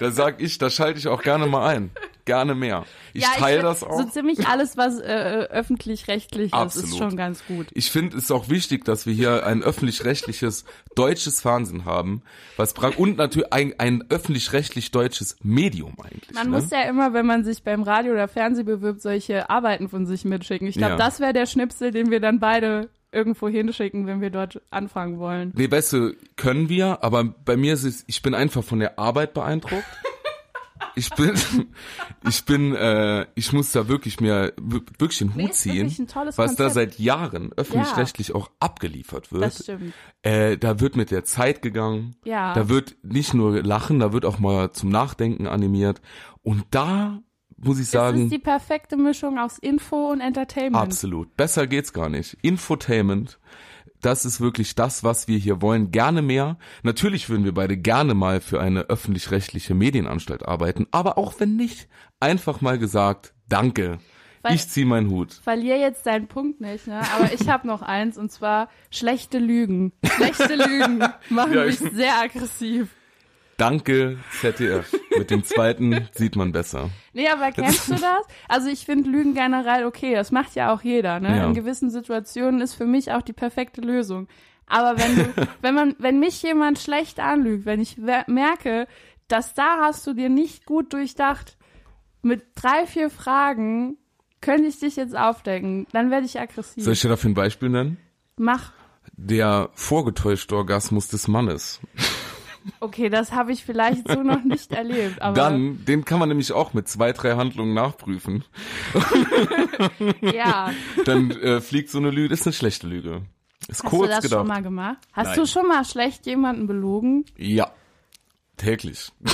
Speaker 3: da sag ich, da schalte ich auch gerne mal ein. Gerne mehr. Ich
Speaker 2: ja,
Speaker 3: teile das auch.
Speaker 2: So ziemlich alles, was äh, öffentlich-rechtlich ist, ist schon ganz gut.
Speaker 3: Ich finde es auch wichtig, dass wir hier ein öffentlich-rechtliches deutsches Fernsehen haben, was und natürlich ein, ein öffentlich-rechtlich deutsches Medium eigentlich.
Speaker 2: Man
Speaker 3: ne?
Speaker 2: muss ja immer, wenn man sich beim Radio oder Fernsehen bewirbt, solche Arbeiten von sich mitschicken. Ich glaube,
Speaker 3: Ja.
Speaker 2: das wäre der Schnipsel, den wir dann beide irgendwo hinschicken, wenn wir dort anfangen wollen.
Speaker 3: Nee, weißt du, können wir, aber bei mir ist es, ich bin einfach von der Arbeit beeindruckt. Ich bin, ich bin, äh, ich muss da wirklich mir wirklich den Hut ziehen, was da
Speaker 2: Konzept.
Speaker 3: seit Jahren öffentlich-rechtlich auch abgeliefert wird.
Speaker 2: Das stimmt.
Speaker 3: Äh, da wird mit der Zeit gegangen.
Speaker 2: Ja.
Speaker 3: Da wird nicht nur lachen, da wird auch mal zum Nachdenken animiert. Und da muss ich
Speaker 2: Das
Speaker 3: sagen,
Speaker 2: ist die perfekte Mischung aus Info und Entertainment.
Speaker 3: absolut. Besser geht's gar nicht. Infotainment. Das ist wirklich das, was wir hier wollen. Gerne mehr. Natürlich würden wir beide gerne mal für eine öffentlich-rechtliche Medienanstalt arbeiten. Aber auch wenn nicht, einfach mal gesagt, danke.
Speaker 2: Weil-
Speaker 3: ich zieh meinen Hut.
Speaker 2: Verlier jetzt deinen Punkt nicht, ne? Aber ich habe noch eins und zwar schlechte Lügen. Schlechte Lügen machen
Speaker 3: Ja,
Speaker 2: mich
Speaker 3: ich-
Speaker 2: sehr aggressiv.
Speaker 3: Danke, ZDF. Mit dem zweiten sieht man besser.
Speaker 2: Nee, aber kennst du das? Also ich finde Lügen generell okay, das macht ja auch jeder, ne?
Speaker 3: Ja.
Speaker 2: In gewissen Situationen ist für mich auch die perfekte Lösung. Aber wenn du, wenn man, wenn mich jemand schlecht anlügt, wenn ich merke, dass da hast du dir nicht gut durchdacht, mit drei, vier Fragen könnte ich dich jetzt aufdecken, dann werde ich aggressiv.
Speaker 3: Soll ich dir dafür ein Beispiel nennen?
Speaker 2: Mach.
Speaker 3: Der vorgetäuschte Orgasmus des Mannes.
Speaker 2: Okay, das habe ich vielleicht so noch nicht erlebt, aber
Speaker 3: Dann, den kann man nämlich auch mit zwei, drei Handlungen nachprüfen.
Speaker 2: ja.
Speaker 3: Dann äh, fliegt so eine Lüge, ist eine schlechte Lüge. Ist
Speaker 2: Hast
Speaker 3: kurz
Speaker 2: du das
Speaker 3: gedacht.
Speaker 2: schon mal gemacht? Hast
Speaker 3: Nein.
Speaker 2: du schon mal schlecht jemanden belogen?
Speaker 3: Ja. Täglich.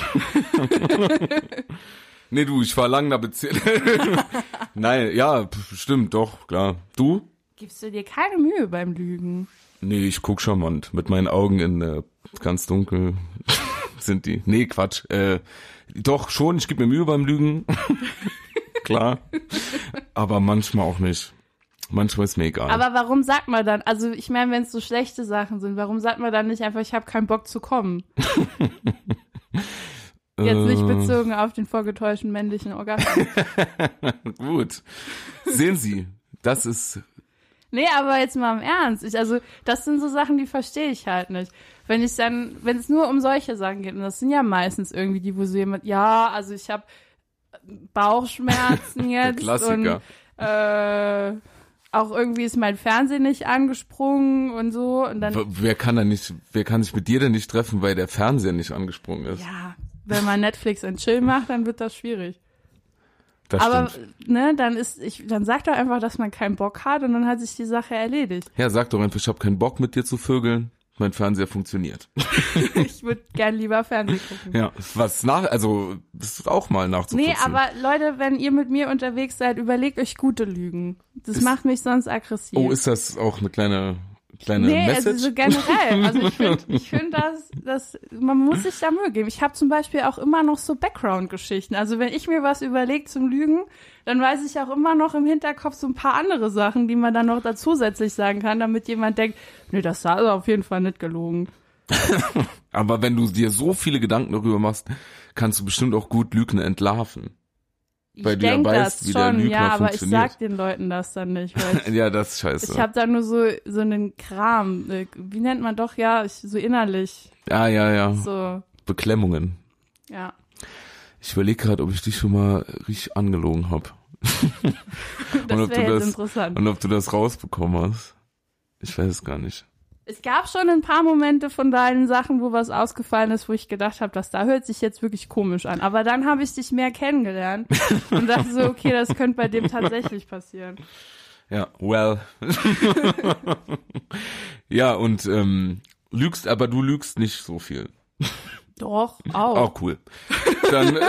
Speaker 3: nee, du, ich war lang in der Beziehung. Nein, ja, stimmt, doch, klar. Du?
Speaker 2: Gibst du dir keine Mühe beim Lügen?
Speaker 3: Nee, ich guck charmant. Mit meinen Augen in äh, ganz dunkel sind die. Nee, Quatsch. Äh, doch, schon, ich gebe mir Mühe beim Lügen. Klar. Aber manchmal auch nicht. Manchmal ist mir egal.
Speaker 2: Aber warum sagt man dann, also ich meine, wenn es so schlechte Sachen sind, warum sagt man dann nicht einfach, ich habe keinen Bock zu kommen? Jetzt nicht
Speaker 3: Äh,
Speaker 2: bezogen auf den vorgetäuschten männlichen Orgasmus.
Speaker 3: Gut. Sehen Sie, das ist
Speaker 2: Nee, aber jetzt mal im Ernst. Ich, also, das sind so Sachen, die verstehe ich halt nicht. Wenn ich dann, wenn es nur um solche Sachen geht, und das sind ja meistens irgendwie die, wo so jemand, ja, also ich habe Bauchschmerzen
Speaker 3: der
Speaker 2: jetzt
Speaker 3: Klassiker.
Speaker 2: und äh, auch irgendwie ist mein Fernsehen nicht angesprungen und so und dann
Speaker 3: Wer kann da nicht, wer kann sich mit dir denn nicht treffen, weil der Fernseher nicht angesprungen ist?
Speaker 2: ja, wenn man Netflix und Chill macht, dann wird das schwierig.
Speaker 3: Das
Speaker 2: Aber
Speaker 3: stimmt.
Speaker 2: ne, dann ist ich dann sagt doch einfach, dass man keinen Bock hat und dann hat sich die Sache erledigt.
Speaker 3: Ja, sag doch einfach, ich habe keinen Bock mit dir zu vögeln. Mein Fernseher funktioniert.
Speaker 2: Ich würde gern lieber Fernsehen gucken.
Speaker 3: Ja, was nach, also das ist auch mal nachzuvollziehen.
Speaker 2: Nee, aber Leute, wenn ihr mit mir unterwegs seid, überlegt euch gute Lügen. Das
Speaker 3: Ist-
Speaker 2: macht mich sonst aggressiv.
Speaker 3: Oh, ist das auch eine kleine kleine
Speaker 2: nee,
Speaker 3: Message?
Speaker 2: also so generell. Also ich finde, ich find, dass, dass man muss sich da Mühe geben. Ich habe zum Beispiel auch immer noch so Background-Geschichten. Also wenn ich mir was überlege zum Lügen, dann weiß ich auch immer noch im Hinterkopf so ein paar andere Sachen, die man dann noch da zusätzlich sagen kann, damit jemand denkt, nee, das war also auf jeden Fall nicht gelogen.
Speaker 3: aber wenn du dir so viele Gedanken darüber machst, kannst du bestimmt auch gut Lügen entlarven. Weil
Speaker 2: ich denke
Speaker 3: weißt,
Speaker 2: das
Speaker 3: wie der
Speaker 2: schon,
Speaker 3: Lügner
Speaker 2: ja, aber ich sag den Leuten das dann nicht, weil ich,
Speaker 3: ja, das ist scheiße.
Speaker 2: ich habe da nur so so einen Kram, äh, wie nennt man doch ja, ich, so innerlich,
Speaker 3: ja, ja, ja.
Speaker 2: so
Speaker 3: Beklemmungen.
Speaker 2: ja.
Speaker 3: Ich überlege gerade, ob ich dich schon mal richtig angelogen habe.
Speaker 2: Das wäre interessant.
Speaker 3: Und ob du das rausbekommen hast. Ich weiß es gar nicht.
Speaker 2: Es gab schon ein paar Momente von deinen Sachen, wo was ausgefallen ist, wo ich gedacht habe, das da hört sich jetzt wirklich komisch an. Aber dann habe ich dich mehr kennengelernt und dachte so, okay, das könnte bei dem tatsächlich passieren.
Speaker 3: Ja, well. ja, und ähm, lügst, aber du lügst nicht so viel.
Speaker 2: Doch, auch.
Speaker 3: Auch cool. Dann,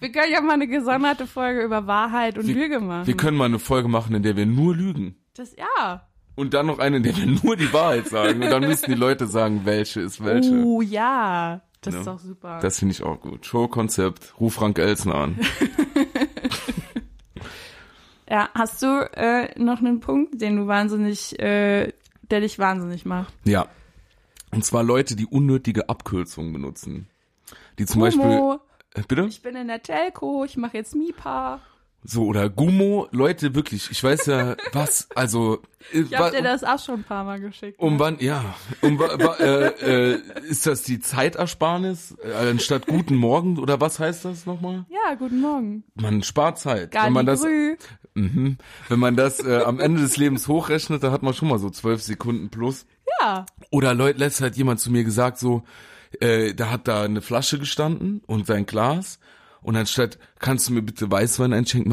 Speaker 2: Wir können ja mal eine gesonderte Folge über Wahrheit und
Speaker 3: Wir-
Speaker 2: Lüge machen.
Speaker 3: wir können mal eine Folge machen, in der wir nur lügen.
Speaker 2: Das ja.
Speaker 3: Und dann noch eine, in der wir nur die Wahrheit sagen. Und dann müssen die Leute sagen, welche ist welche.
Speaker 2: Oh ja, das ist
Speaker 3: Ja.
Speaker 2: doch super.
Speaker 3: Das finde ich auch gut. Showkonzept. Ruf Frank Elsner an.
Speaker 2: ja, hast du äh, noch einen Punkt, den du wahnsinnig, äh, der dich wahnsinnig macht?
Speaker 3: Ja. Und zwar Leute, die unnötige Abkürzungen benutzen. Die zum Beispiel.
Speaker 2: Gummo,
Speaker 3: Äh, bitte?
Speaker 2: ich bin in der Telco, ich mache jetzt MIPA.
Speaker 3: So, oder Gummo, Leute, wirklich, ich weiß ja, was, also. äh,
Speaker 2: Ich hab dir das auch schon ein paar Mal geschickt.
Speaker 3: Um
Speaker 2: ne?
Speaker 3: wann, ja, um äh, äh, ist das die Zeitersparnis äh, anstatt guten Morgen oder was heißt das nochmal?
Speaker 2: Ja, guten Morgen.
Speaker 3: Man spart Zeit. wenn man das, mhm, wenn man das äh, am Ende des Lebens hochrechnet, dann hat man schon mal so zwölf Sekunden plus.
Speaker 2: Ja.
Speaker 3: Oder Leute, letztes hat jemand zu mir gesagt, so, äh, da hat da eine Flasche gestanden und sein Glas. Und anstatt, kannst du mir bitte Weißwein einschenken,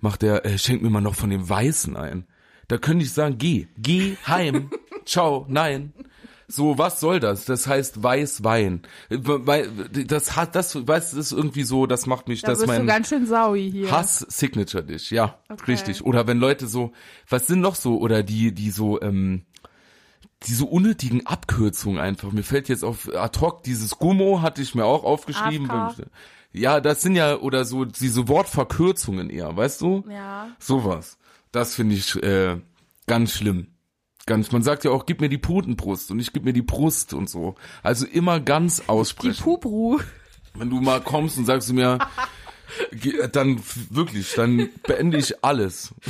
Speaker 3: macht er, äh, schenk mir mal noch von dem Weißen ein. Da könnte ich sagen, geh, geh heim, ciao, nein. So, was soll das? Das heißt Weißwein. Äh, weil- Das hat, das, weißt du, das ist irgendwie so, das macht mich,
Speaker 2: Da
Speaker 3: das
Speaker 2: bist
Speaker 3: mein
Speaker 2: du ganz schön saui hier.
Speaker 3: Hass-Signature-Dish, ja,
Speaker 2: Okay.
Speaker 3: richtig. Oder wenn Leute so, was sind noch so, oder die, die so, ähm, diese unnötigen Abkürzungen einfach. Mir fällt jetzt auf ad hoc, dieses Gummo hatte ich mir auch aufgeschrieben.
Speaker 2: AFK.
Speaker 3: Ja, das sind ja, oder so, diese Wortverkürzungen eher, weißt du?
Speaker 2: Ja.
Speaker 3: Sowas. Das finde ich äh, ganz schlimm. Ganz, man sagt ja auch, gib mir die Putenbrust und ich gib mir die Brust und so. Also immer ganz
Speaker 2: Die
Speaker 3: aussprechen.
Speaker 2: Pupru.
Speaker 3: Wenn du mal kommst und sagst du mir, dann wirklich, dann beende ich alles.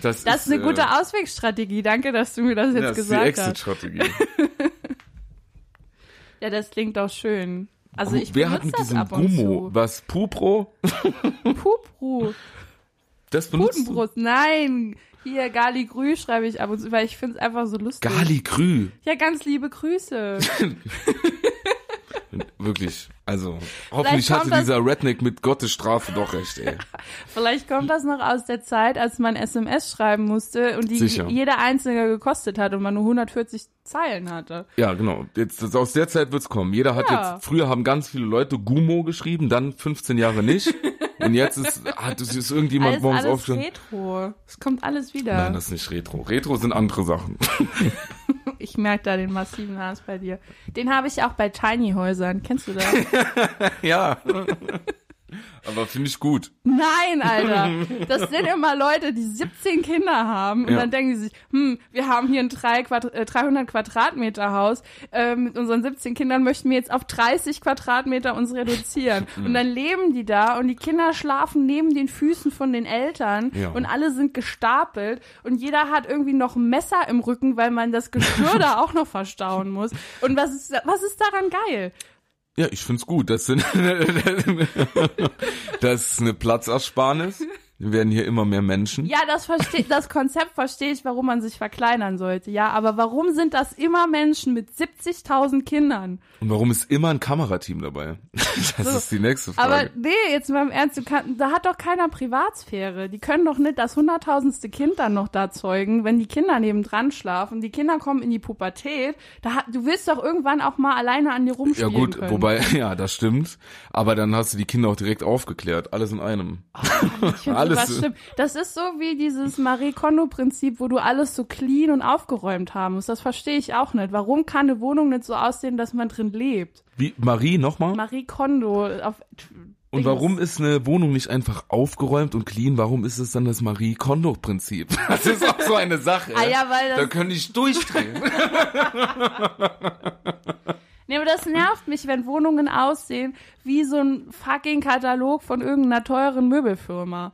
Speaker 3: Das,
Speaker 2: Das ist eine
Speaker 3: äh,
Speaker 2: gute Auswegstrategie. Danke, dass du mir das jetzt
Speaker 3: ja, das ist die
Speaker 2: gesagt hast.
Speaker 3: Exit-Strategie.
Speaker 2: Ja, das klingt doch schön. Also ich
Speaker 3: Wer hat mit
Speaker 2: das
Speaker 3: diesem Gummo, was, Pupro?
Speaker 2: zu. Pupru.
Speaker 3: Das benutzt du?
Speaker 2: Putenbrust. Nein. Hier, Galligrü schreibe ich ab und zu, weil ich finde es einfach so lustig.
Speaker 3: Gali Grü.
Speaker 2: Ja, ganz liebe Grüße.
Speaker 3: Wirklich. Also, hoffentlich hatte dieser Redneck mit Gottes Strafe doch recht, ey.
Speaker 2: Vielleicht kommt das noch aus der Zeit, als man SMS schreiben musste und die
Speaker 3: Sicher.
Speaker 2: jeder einzelne gekostet hat und man nur 140 Zeilen hatte.
Speaker 3: Ja, genau. Jetzt, das, aus der Zeit wird's kommen. Jeder hat
Speaker 2: Ja.
Speaker 3: jetzt, früher haben ganz viele Leute Gummo geschrieben, dann 15 Jahre nicht. Und jetzt ist, hat es ist irgendjemand
Speaker 2: Alles,
Speaker 3: morgens
Speaker 2: alles
Speaker 3: aufgestanden.
Speaker 2: Retro. Es kommt alles wieder.
Speaker 3: Nein, das ist nicht Retro. Retro sind andere Sachen.
Speaker 2: ich merke da den massiven Hass bei dir. Den habe ich auch bei Tiny Häusern. Kennst du das?
Speaker 3: ja. Aber finde ich gut.
Speaker 2: Nein, Alter. Das sind immer Leute, die 17 Kinder haben und
Speaker 3: Ja.
Speaker 2: dann denken sie sich, hm, wir haben hier ein 3 Quadrat, äh, 300 Quadratmeter Haus. Äh, mit unseren 17 Kindern möchten wir jetzt auf 30 Quadratmeter uns reduzieren. Und dann leben die da und die Kinder schlafen neben den Füßen von den Eltern
Speaker 3: Ja.
Speaker 2: und alle sind gestapelt und jeder hat irgendwie noch ein Messer im Rücken, weil man das Geschirr da auch noch verstauen muss. Und was ist, was ist daran geil?
Speaker 3: Ja, ich find's gut. Das sind, das ist eine Platzersparnis. Wir werden hier immer mehr Menschen.
Speaker 2: Ja, das verstehe, das Konzept verstehe ich, warum man sich verkleinern sollte. Ja, aber warum sind das immer Menschen mit 70.000 Kindern?
Speaker 3: Und warum ist immer ein Kamerateam dabei? Das
Speaker 2: So.
Speaker 3: ist die nächste
Speaker 2: Aber
Speaker 3: Frage.
Speaker 2: nee, jetzt mal im Ernst, du kann, da hat doch keiner Privatsphäre. Die können doch nicht das hunderttausendste Kind dann noch da zeugen, wenn die Kinder nebendran schlafen. Die Kinder kommen in die Pubertät. Da hat, du willst doch irgendwann auch mal alleine an dir
Speaker 3: ja
Speaker 2: rumspielen
Speaker 3: gut,
Speaker 2: können.
Speaker 3: wobei, ja, das stimmt. Aber dann hast du die Kinder auch direkt aufgeklärt. Alles in einem.
Speaker 2: Finde
Speaker 3: alles-
Speaker 2: sowas schlimm. Das ist so wie dieses Marie Kondo-Prinzip, wo du alles so clean und aufgeräumt haben musst. Das verstehe ich auch nicht. Warum kann eine Wohnung nicht so aussehen, dass man drin lebt?
Speaker 3: Wie, Marie, nochmal?
Speaker 2: Marie Kondo auf
Speaker 3: Und warum ist eine Wohnung nicht einfach aufgeräumt und clean? Warum ist es dann das Marie Kondo-Prinzip? Das ist auch so eine Sache.
Speaker 2: Ah ja, weil
Speaker 3: da könnte ich durchdrehen.
Speaker 2: nee, aber das nervt mich, wenn Wohnungen aussehen wie so ein fucking Katalog von irgendeiner teuren Möbelfirma.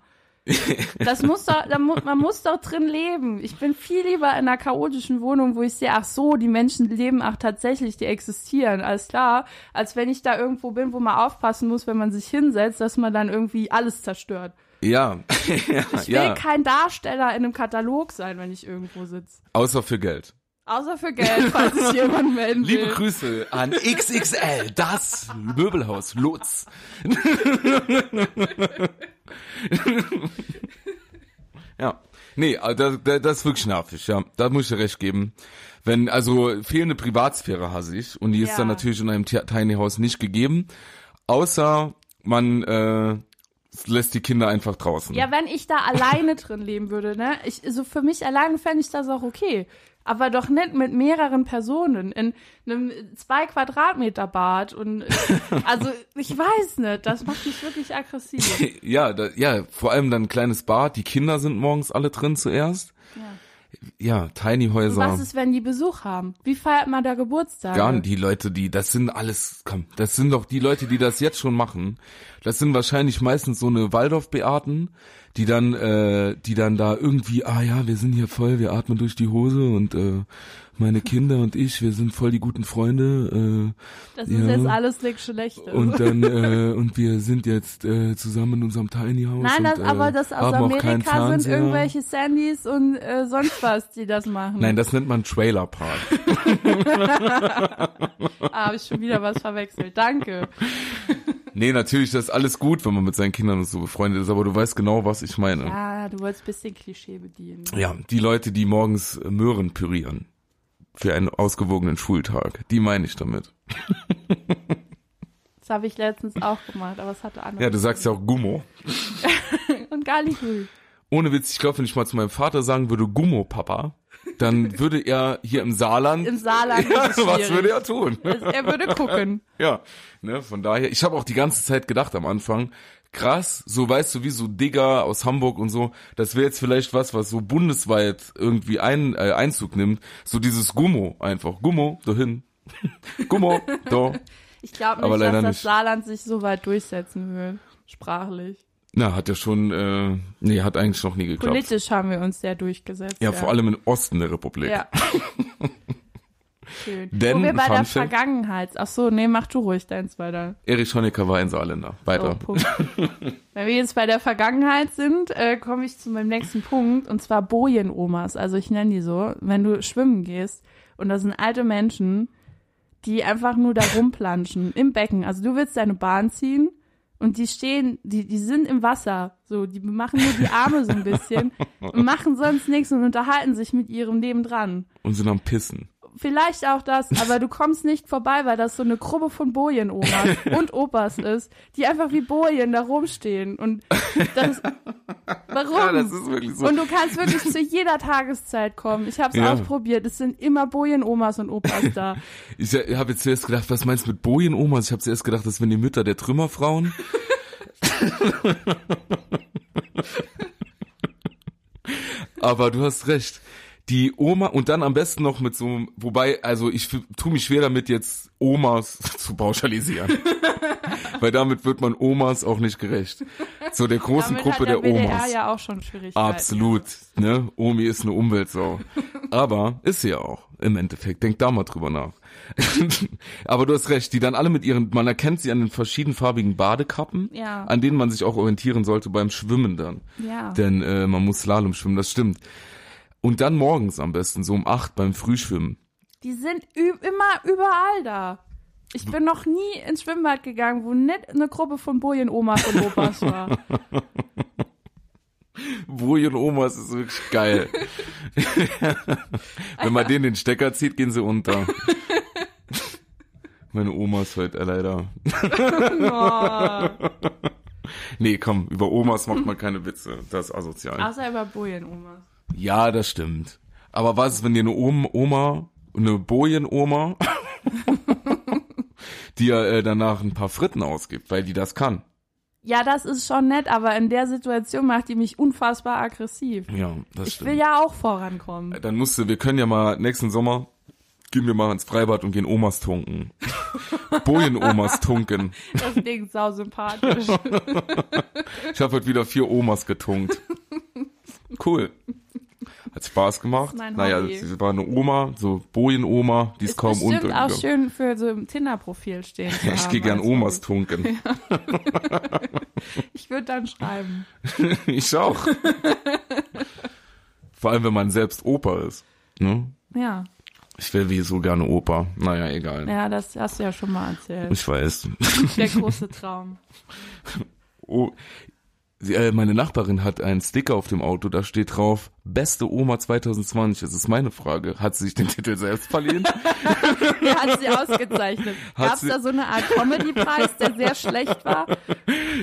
Speaker 2: Das muss doch, man muss doch drin leben. Ich bin viel lieber in einer chaotischen Wohnung, wo ich sehe, ach so, die Menschen leben auch tatsächlich, die existieren, alles klar, als wenn ich da irgendwo bin, wo man aufpassen muss, wenn man sich hinsetzt, dass man dann irgendwie alles zerstört.
Speaker 3: Ja, ja,
Speaker 2: Ich will
Speaker 3: ja.
Speaker 2: kein Darsteller in einem Katalog sein, wenn ich irgendwo sitze.
Speaker 3: Außer für Geld.
Speaker 2: Außer für Geld, falls sich jemand melden.
Speaker 3: Liebe Grüße an XXL, das Möbelhaus Lutz. ja. Nee, aber das, das ist wirklich nervig, ja. Da muss ich dir recht geben. Wenn, also fehlende Privatsphäre hasse ich und die ist
Speaker 2: Ja.
Speaker 3: dann natürlich in einem Ti- Tiny House nicht gegeben. Außer man äh, lässt die Kinder einfach draußen.
Speaker 2: Ja, wenn ich da alleine drin leben würde, ne? Ich, so für mich alleine fände ich das auch okay. Aber doch nicht mit mehreren Personen in einem zwei Quadratmeter Bad und also ich weiß nicht, das macht mich wirklich aggressiv.
Speaker 3: Ja, da, ja, vor allem dann ein kleines Bad. Die Kinder sind morgens alle drin zuerst. Ja, Tiny
Speaker 2: Und
Speaker 3: Häuser.
Speaker 2: was ist, wenn die Besuch haben? Wie feiert man da Geburtstag?
Speaker 3: Gar nicht. Die Leute, die, das sind alles, komm, das sind doch die Leute, die das jetzt schon machen. Das sind wahrscheinlich meistens so eine Waldorf-Beaten, die dann, äh, die dann da irgendwie, ah ja, wir sind hier voll, wir atmen durch die Hose und äh, meine Kinder und ich, wir sind voll die guten Freunde.
Speaker 2: Das ist
Speaker 3: Ja.
Speaker 2: jetzt alles nichts Schlechtes.
Speaker 3: Äh, und dann, äh, und wir sind jetzt äh, zusammen in unserem Tiny House.
Speaker 2: Nein, das,
Speaker 3: und, äh,
Speaker 2: aber das aus Amerika sind irgendwelche Sandys und äh, sonst was, die das machen.
Speaker 3: Nein, das nennt man Trailer Park.
Speaker 2: Ah, habe ich schon wieder was verwechselt. Danke.
Speaker 3: nee, natürlich, das ist alles gut, wenn man mit seinen Kindern so befreundet ist, aber du weißt genau, was ich meine.
Speaker 2: Ja, du wolltest ein bisschen Klischee bedienen.
Speaker 3: Ja, die Leute, die morgens äh, Möhren pürieren. Für einen ausgewogenen Schultag. Die meine ich damit.
Speaker 2: Das habe ich letztens auch gemacht, aber es hatte andere.
Speaker 3: Ja, du sagst ja auch Gummo.
Speaker 2: Und Garlic
Speaker 3: Ohne Witz, ich glaube, wenn ich mal zu meinem Vater sagen würde, Gummo, Papa, dann würde er hier im Saarland,
Speaker 2: Im Saarland
Speaker 3: ja, was würde er tun?
Speaker 2: Er würde gucken.
Speaker 3: Ja, ne, von daher, ich habe auch die ganze Zeit gedacht am Anfang, krass, so weißt du, wie so Digger aus Hamburg und so, das wäre jetzt vielleicht was, was so bundesweit irgendwie ein, äh, Einzug nimmt, so dieses Gummo einfach, Gummo, dahin, Gummo, da.
Speaker 2: Ich glaube nicht, dass das
Speaker 3: nicht.
Speaker 2: Saarland sich so weit durchsetzen will. Sprachlich.
Speaker 3: Na, hat ja schon, äh, nee, hat eigentlich noch nie geklappt.
Speaker 2: Politisch haben wir uns sehr durchgesetzt.
Speaker 3: ja, vor allem im Osten der Republik.
Speaker 2: Ja. Schön.
Speaker 3: Denn,
Speaker 2: Wo wir bei der
Speaker 3: Fact-
Speaker 2: Vergangenheit. Ach so, nee, mach du ruhig deins weiter.
Speaker 3: Erich Honecker war ein Saarländer. Weiter.
Speaker 2: Oh. Wenn wir jetzt bei der Vergangenheit sind, äh, komme ich zu meinem nächsten Punkt und zwar Bojenomas. Also ich nenne die so. Wenn du schwimmen gehst und da sind alte Menschen, die einfach nur da rumplanschen im Becken. Also du willst deine Bahn ziehen und die stehen, die, die sind im Wasser. So, die machen nur die Arme so ein bisschen und machen sonst nichts und unterhalten sich mit ihrem Leben dran
Speaker 3: Und sind am Pissen.
Speaker 2: Vielleicht auch das, aber du kommst nicht vorbei, weil das so eine Gruppe von Bojenomas und Opas ist, die einfach wie Bojen da rumstehen und das warum?
Speaker 3: Ja, das ist wirklich so.
Speaker 2: und du kannst wirklich zu jeder Tageszeit kommen. Ich habe es
Speaker 3: Ja.
Speaker 2: ausprobiert. Es sind immer Bojenomas und Opas da.
Speaker 3: Ich habe jetzt zuerst gedacht, was meinst du mit Bojenomas? Ich habe zuerst gedacht, das wären die Mütter der Trümmerfrauen. Aber du hast recht. Die Oma und dann am besten noch mit so, wobei, also ich f- tu mich schwer damit jetzt Omas zu pauschalisieren. Weil damit wird man Omas auch nicht gerecht. So der großen
Speaker 2: Damit
Speaker 3: Gruppe
Speaker 2: der
Speaker 3: der Omas.
Speaker 2: ja auch schon Schwierigkeiten.
Speaker 3: Absolut, ne? Omi ist eine Umweltsau. Aber ist sie ja auch im Endeffekt. Denk da mal drüber nach. Aber du hast recht, die dann alle mit ihren, man erkennt sie an den verschiedenfarbigen Badekappen,
Speaker 2: Ja.
Speaker 3: an denen man sich auch orientieren sollte beim Schwimmen dann.
Speaker 2: Ja.
Speaker 3: Denn äh, man muss Slalom schwimmen, das stimmt. Und dann morgens am besten, so um acht beim Frühschwimmen.
Speaker 2: Die sind immer überall da. Ich bin noch nie ins Schwimmbad gegangen, wo nicht eine Gruppe von Bojenomas und Opas war.
Speaker 3: Bojen Omas ist wirklich geil. Wenn man denen den Stecker zieht, gehen sie unter. Meine Oma ist heute äh, leider. Nee, komm, über Omas macht man keine Witze. Das ist asozial.
Speaker 2: Außer über Bojenomas.
Speaker 3: Ja, das stimmt. Aber was ist, wenn dir eine Oma, eine Bojenoma, die ja äh, danach ein paar Fritten ausgibt, weil die das kann?
Speaker 2: Ja, das ist schon nett, aber in der Situation macht die mich unfassbar aggressiv.
Speaker 3: Ja, das
Speaker 2: Ich
Speaker 3: stimmt.
Speaker 2: will ja auch vorankommen.
Speaker 3: Dann musste, wir können ja mal nächsten Sommer gehen wir mal ins Freibad und gehen Omas tunken. Bojenomas tunken.
Speaker 2: Das klingt sau sympathisch.
Speaker 3: Ich habe heute wieder vier Omas getunkt. Cool. Hat Spaß gemacht.
Speaker 2: Mein
Speaker 3: naja,
Speaker 2: Hobby.
Speaker 3: sie war eine Oma, so Bojenoma, die ist,
Speaker 2: Ist
Speaker 3: kaum
Speaker 2: bestimmt auch schön für so im Tinder-Profil stehen
Speaker 3: Ich gehe gern Omas tunken.
Speaker 2: Ich würde dann schreiben.
Speaker 3: Ich auch. Vor allem, wenn man selbst Opa ist. Ne?
Speaker 2: Ja,
Speaker 3: Ich wäre wie so gerne Opa. Naja, egal.
Speaker 2: ja, das hast du ja schon mal erzählt.
Speaker 3: Ich weiß.
Speaker 2: Der große Traum.
Speaker 3: Oh, sie, äh, meine Nachbarin hat einen Sticker auf dem Auto, da steht drauf, beste Oma 2020. Das ist meine Frage. Hat sie sich den Titel selbst verliehen?
Speaker 2: Wer hat sie ausgezeichnet? Gab es da so eine Art Comedy-Preis, der sehr schlecht war?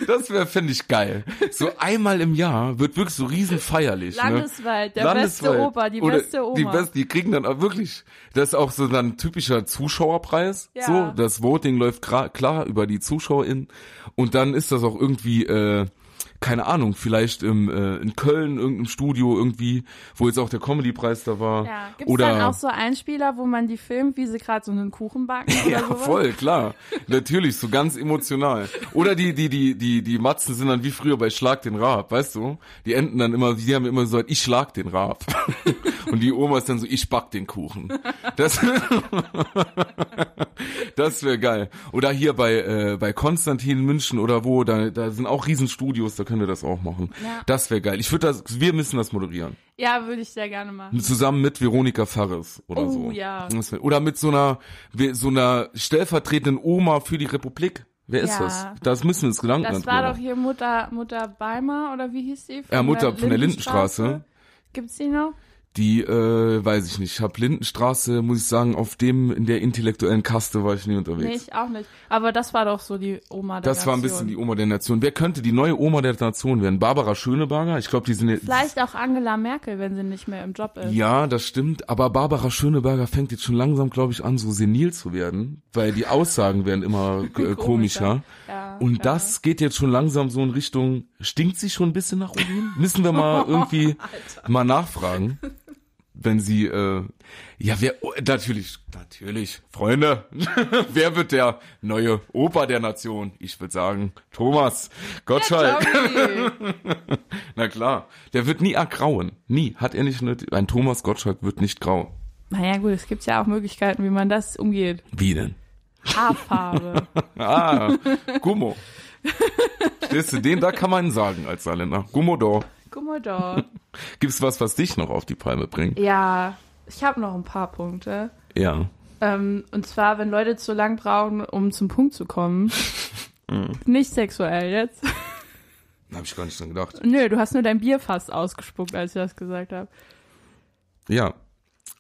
Speaker 3: Das wäre, finde ich, geil. So einmal im Jahr wird wirklich so riesen feierlich. ne?
Speaker 2: Landesweit, der
Speaker 3: Landesweit.
Speaker 2: beste Opa, die
Speaker 3: Oder
Speaker 2: beste Oma.
Speaker 3: Die, best, die kriegen dann auch wirklich, das ist auch so ein typischer Zuschauerpreis.
Speaker 2: Ja.
Speaker 3: So, das Voting läuft klar über die ZuschauerInnen. Und dann ist das auch irgendwie, äh, keine Ahnung, vielleicht im, äh, in Köln, irgendeinem Studio irgendwie, wo jetzt auch der Comedy-Preis da war.
Speaker 2: ja. Gibt es
Speaker 3: Oder,
Speaker 2: dann auch so Einspieler, wo man die filmt, wie sie gerade so einen Kuchen backen
Speaker 3: ja,
Speaker 2: sowas?
Speaker 3: voll, klar. Natürlich, so ganz emotional. Oder die, die, die, die, die Matzen sind dann wie früher bei Schlag den Raab, weißt du? Die enden dann immer, die haben immer so, ich schlag den Raab. Und die Oma ist dann so, ich back den Kuchen. Das, das wäre geil. Oder hier bei, äh, bei Konstantin in München oder wo, da, da sind auch Riesenstudios, da können wir das auch machen.
Speaker 2: Ja.
Speaker 3: Das wäre geil. Ich würde das, wir müssen das moderieren.
Speaker 2: Ja, würde ich sehr gerne machen.
Speaker 3: Zusammen mit Veronika Fares oder
Speaker 2: Oh,
Speaker 3: so.
Speaker 2: ja.
Speaker 3: Oder mit so einer, so einer stellvertretenden Oma für die Republik. Wer ist
Speaker 2: Ja.
Speaker 3: das? Das müssen wir uns Gedanken
Speaker 2: Das
Speaker 3: drüber
Speaker 2: war
Speaker 3: machen.
Speaker 2: doch hier Mutter, Mutter Beimer oder wie hieß die? Von
Speaker 3: Ja, Mutter von der Lindenstraße.
Speaker 2: Gibt's die noch?
Speaker 3: Die, äh, weiß ich nicht. Ich hab Lindenstraße, muss ich sagen, auf dem, in der intellektuellen Kaste war ich nie unterwegs.
Speaker 2: Nee, ich auch nicht. Aber das war doch so die Oma der
Speaker 3: das war ein bisschen
Speaker 2: Nation.
Speaker 3: die Oma der Nation. Wer könnte die neue Oma der Nation werden? Barbara Schöneberger? Ich glaube, die sind jetzt.
Speaker 2: Vielleicht auch Angela Merkel, wenn sie nicht mehr im Job ist.
Speaker 3: Ja, das stimmt. Aber Barbara Schöneberger fängt jetzt schon langsam, glaube ich, an, so senil zu werden, weil die Aussagen werden immer äh, komischer.
Speaker 2: Ja,
Speaker 3: Und
Speaker 2: ja.
Speaker 3: das geht jetzt schon langsam so in Richtung, stinkt sie schon ein bisschen nach Urin? Müssen wir mal irgendwie mal nachfragen. Wenn sie, äh, ja, wer, oh, natürlich, natürlich, Freunde, wer wird der neue Opa der Nation? Ich würde sagen, Thomas Gottschalk. Na klar, der wird nie ergrauen. Nie. Hat er nicht, nötig- ein Thomas Gottschalk wird nicht grau.
Speaker 2: naja, gut, es gibt ja auch Möglichkeiten, wie man das umgeht.
Speaker 3: Wie denn?
Speaker 2: Haarfarbe.
Speaker 3: Ah, Gummo. Stehst du, den da kann man sagen als Saarländer. Gummodor.
Speaker 2: Guck mal da.
Speaker 3: Gibt's was, was dich noch auf die Palme bringt?
Speaker 2: Ja, ich habe noch ein paar Punkte.
Speaker 3: Ja.
Speaker 2: Ähm, und zwar, wenn Leute zu lang brauchen, um zum Punkt zu kommen.
Speaker 3: Mhm.
Speaker 2: Nicht sexuell jetzt.
Speaker 3: Da hab ich gar nicht dran gedacht.
Speaker 2: Nö, du hast nur dein Bier fast ausgespuckt, als ich das gesagt habe.
Speaker 3: Ja.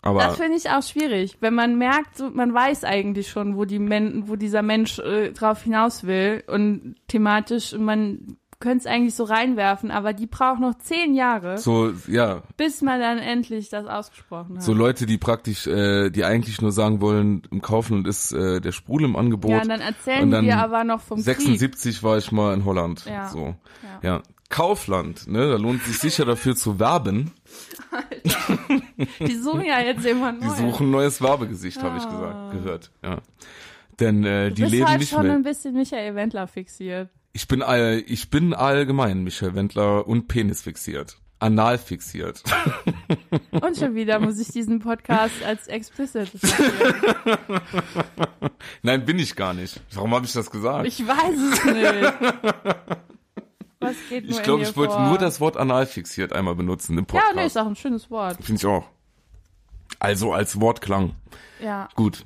Speaker 3: Aber
Speaker 2: Das finde ich auch schwierig, wenn man merkt, so, man weiß eigentlich schon, wo die Men wo dieser Mensch äh, drauf hinaus will und thematisch man könnte es eigentlich so reinwerfen, aber die braucht noch zehn Jahre,
Speaker 3: so, ja,
Speaker 2: bis man dann endlich das ausgesprochen hat.
Speaker 3: so Leute, die praktisch, äh, die eigentlich nur sagen wollen, im Kaufland ist äh, der Sprudel im Angebot.
Speaker 2: ja, und dann erzählen
Speaker 3: und dann
Speaker 2: wir aber noch vom Krieg.
Speaker 3: 76 war ich mal in Holland.
Speaker 2: Ja.
Speaker 3: So.
Speaker 2: Ja.
Speaker 3: Ja. Kaufland, ne, da lohnt sich sicher dafür zu werben.
Speaker 2: Die suchen ja jetzt jemanden
Speaker 3: Die suchen ein neues Werbegesicht, habe ich gesagt, gehört. Ja. Denn äh,
Speaker 2: du
Speaker 3: die
Speaker 2: bist
Speaker 3: leben
Speaker 2: halt
Speaker 3: nicht
Speaker 2: schon
Speaker 3: mehr.
Speaker 2: ein bisschen Michael Wendler fixiert.
Speaker 3: Ich bin all, ich bin allgemein Michael Wendler und Penis fixiert. Anal fixiert.
Speaker 2: Und schon wieder muss ich diesen Podcast als explicit.
Speaker 3: Nein, bin ich gar nicht. Warum habe ich das gesagt?
Speaker 2: Ich weiß es nicht. Was geht nur
Speaker 3: Ich glaube, ich wollte
Speaker 2: vor?
Speaker 3: nur das Wort anal fixiert einmal benutzen im
Speaker 2: Ja,
Speaker 3: Podcast.
Speaker 2: nee, ist auch ein schönes Wort.
Speaker 3: Finde ich auch. Also als Wortklang.
Speaker 2: Ja.
Speaker 3: Gut.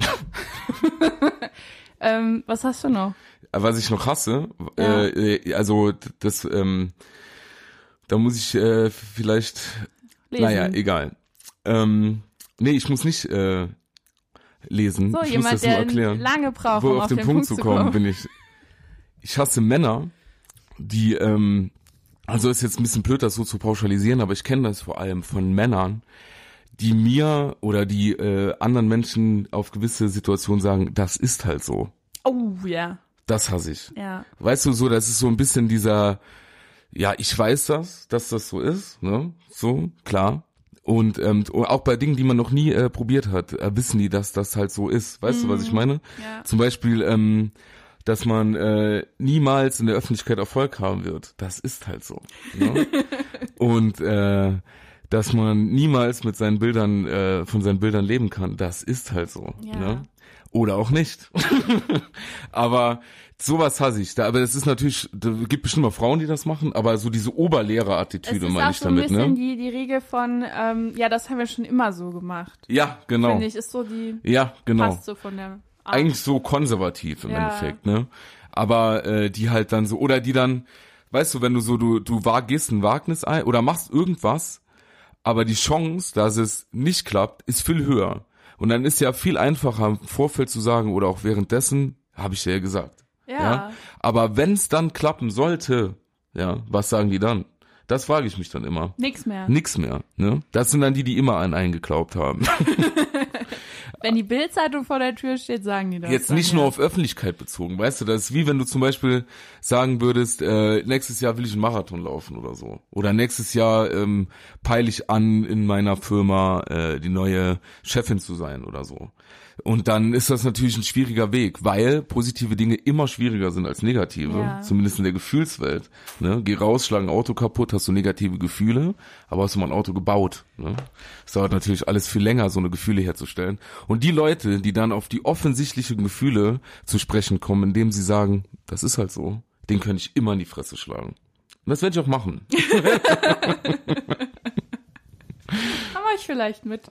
Speaker 2: Ähm, was hast du noch?
Speaker 3: Was ich noch hasse,
Speaker 2: Ja.
Speaker 3: äh, äh, also das, ähm, da muss ich äh, vielleicht,
Speaker 2: Lesen.
Speaker 3: naja, egal. Ähm, nee, ich muss nicht äh, lesen.
Speaker 2: so,
Speaker 3: ich muss
Speaker 2: jemand,
Speaker 3: das nur
Speaker 2: der
Speaker 3: erklären.
Speaker 2: lange braucht,
Speaker 3: Wo
Speaker 2: um
Speaker 3: auf,
Speaker 2: auf
Speaker 3: den, Punkt, zu kommen, bin ich. Ich hasse Männer, die, ähm, also ist jetzt ein bisschen blöd, das so zu pauschalisieren, aber ich kenne das vor allem von Männern, die mir oder die äh, anderen Menschen auf gewisse Situationen sagen, das ist halt so.
Speaker 2: Oh, ja.
Speaker 3: Das hasse ich.
Speaker 2: Ja.
Speaker 3: Weißt du, so, das ist so ein bisschen dieser, ja, ich weiß das, dass das so ist, ne? So, klar. Und ähm, auch bei Dingen, die man noch nie äh, probiert hat, äh, wissen die, dass das halt so ist. Weißt du, was ich meine?
Speaker 2: Ja.
Speaker 3: Zum Beispiel, ähm, dass man äh, niemals in der Öffentlichkeit Erfolg haben wird. Das ist halt so. Ne? Und äh, dass man niemals mit seinen Bildern, äh, von seinen Bildern leben kann. Das ist halt so.
Speaker 2: Ja.
Speaker 3: Ne? Oder auch nicht. aber sowas hasse ich. Da, aber es ist natürlich, da gibt bestimmt mal Frauen, die das machen, aber so diese
Speaker 2: Es
Speaker 3: Oberlehrerattitüde
Speaker 2: ist
Speaker 3: meine ich
Speaker 2: so ein
Speaker 3: damit,
Speaker 2: bisschen
Speaker 3: ne?
Speaker 2: die, die Regel von, ähm, ja, das haben wir schon immer so gemacht.
Speaker 3: Ja, genau.
Speaker 2: Finde ich, ist so die,
Speaker 3: Ja, genau.
Speaker 2: passt so von der Art.
Speaker 3: eigentlich so konservativ im
Speaker 2: Ja.
Speaker 3: Endeffekt, ne? Aber äh, die halt dann so, oder die dann, weißt du, wenn du so, du, du wagst ein Wagnis ein oder machst irgendwas, aber die Chance, dass es nicht klappt, ist viel höher. Und dann ist ja viel einfacher im Vorfeld zu sagen oder auch währenddessen, habe ich dir ja gesagt.
Speaker 2: ja.
Speaker 3: Aber wenn es dann klappen sollte, ja, was sagen die dann? Das frage ich mich dann immer.
Speaker 2: Nix mehr.
Speaker 3: Nix mehr, ne? Das sind dann die, die immer an einen geglaubt haben.
Speaker 2: Wenn die Bildzeitung vor der Tür steht, sagen die das.
Speaker 3: Jetzt nicht nur auf Öffentlichkeit bezogen, weißt du, das ist wie wenn du zum Beispiel sagen würdest, äh, nächstes Jahr will ich einen Marathon laufen oder so. Oder nächstes Jahr ähm, peile ich an, in meiner Firma äh, die neue Chefin zu sein oder so. Und dann ist das natürlich ein schwieriger Weg, weil positive Dinge immer schwieriger sind als negative,
Speaker 2: Ja.
Speaker 3: zumindest in der Gefühlswelt. Ne? Geh raus, schlag ein Auto kaputt, hast du negative Gefühle, aber hast du mal ein Auto gebaut. Ne? Es dauert natürlich alles viel länger, so eine Gefühle herzustellen. Und die Leute, die dann auf die offensichtlichen Gefühle zu sprechen kommen, indem sie sagen, das ist halt so, den könnte ich immer in die Fresse schlagen. Und das werde ich auch machen.
Speaker 2: Wir euch vielleicht mit.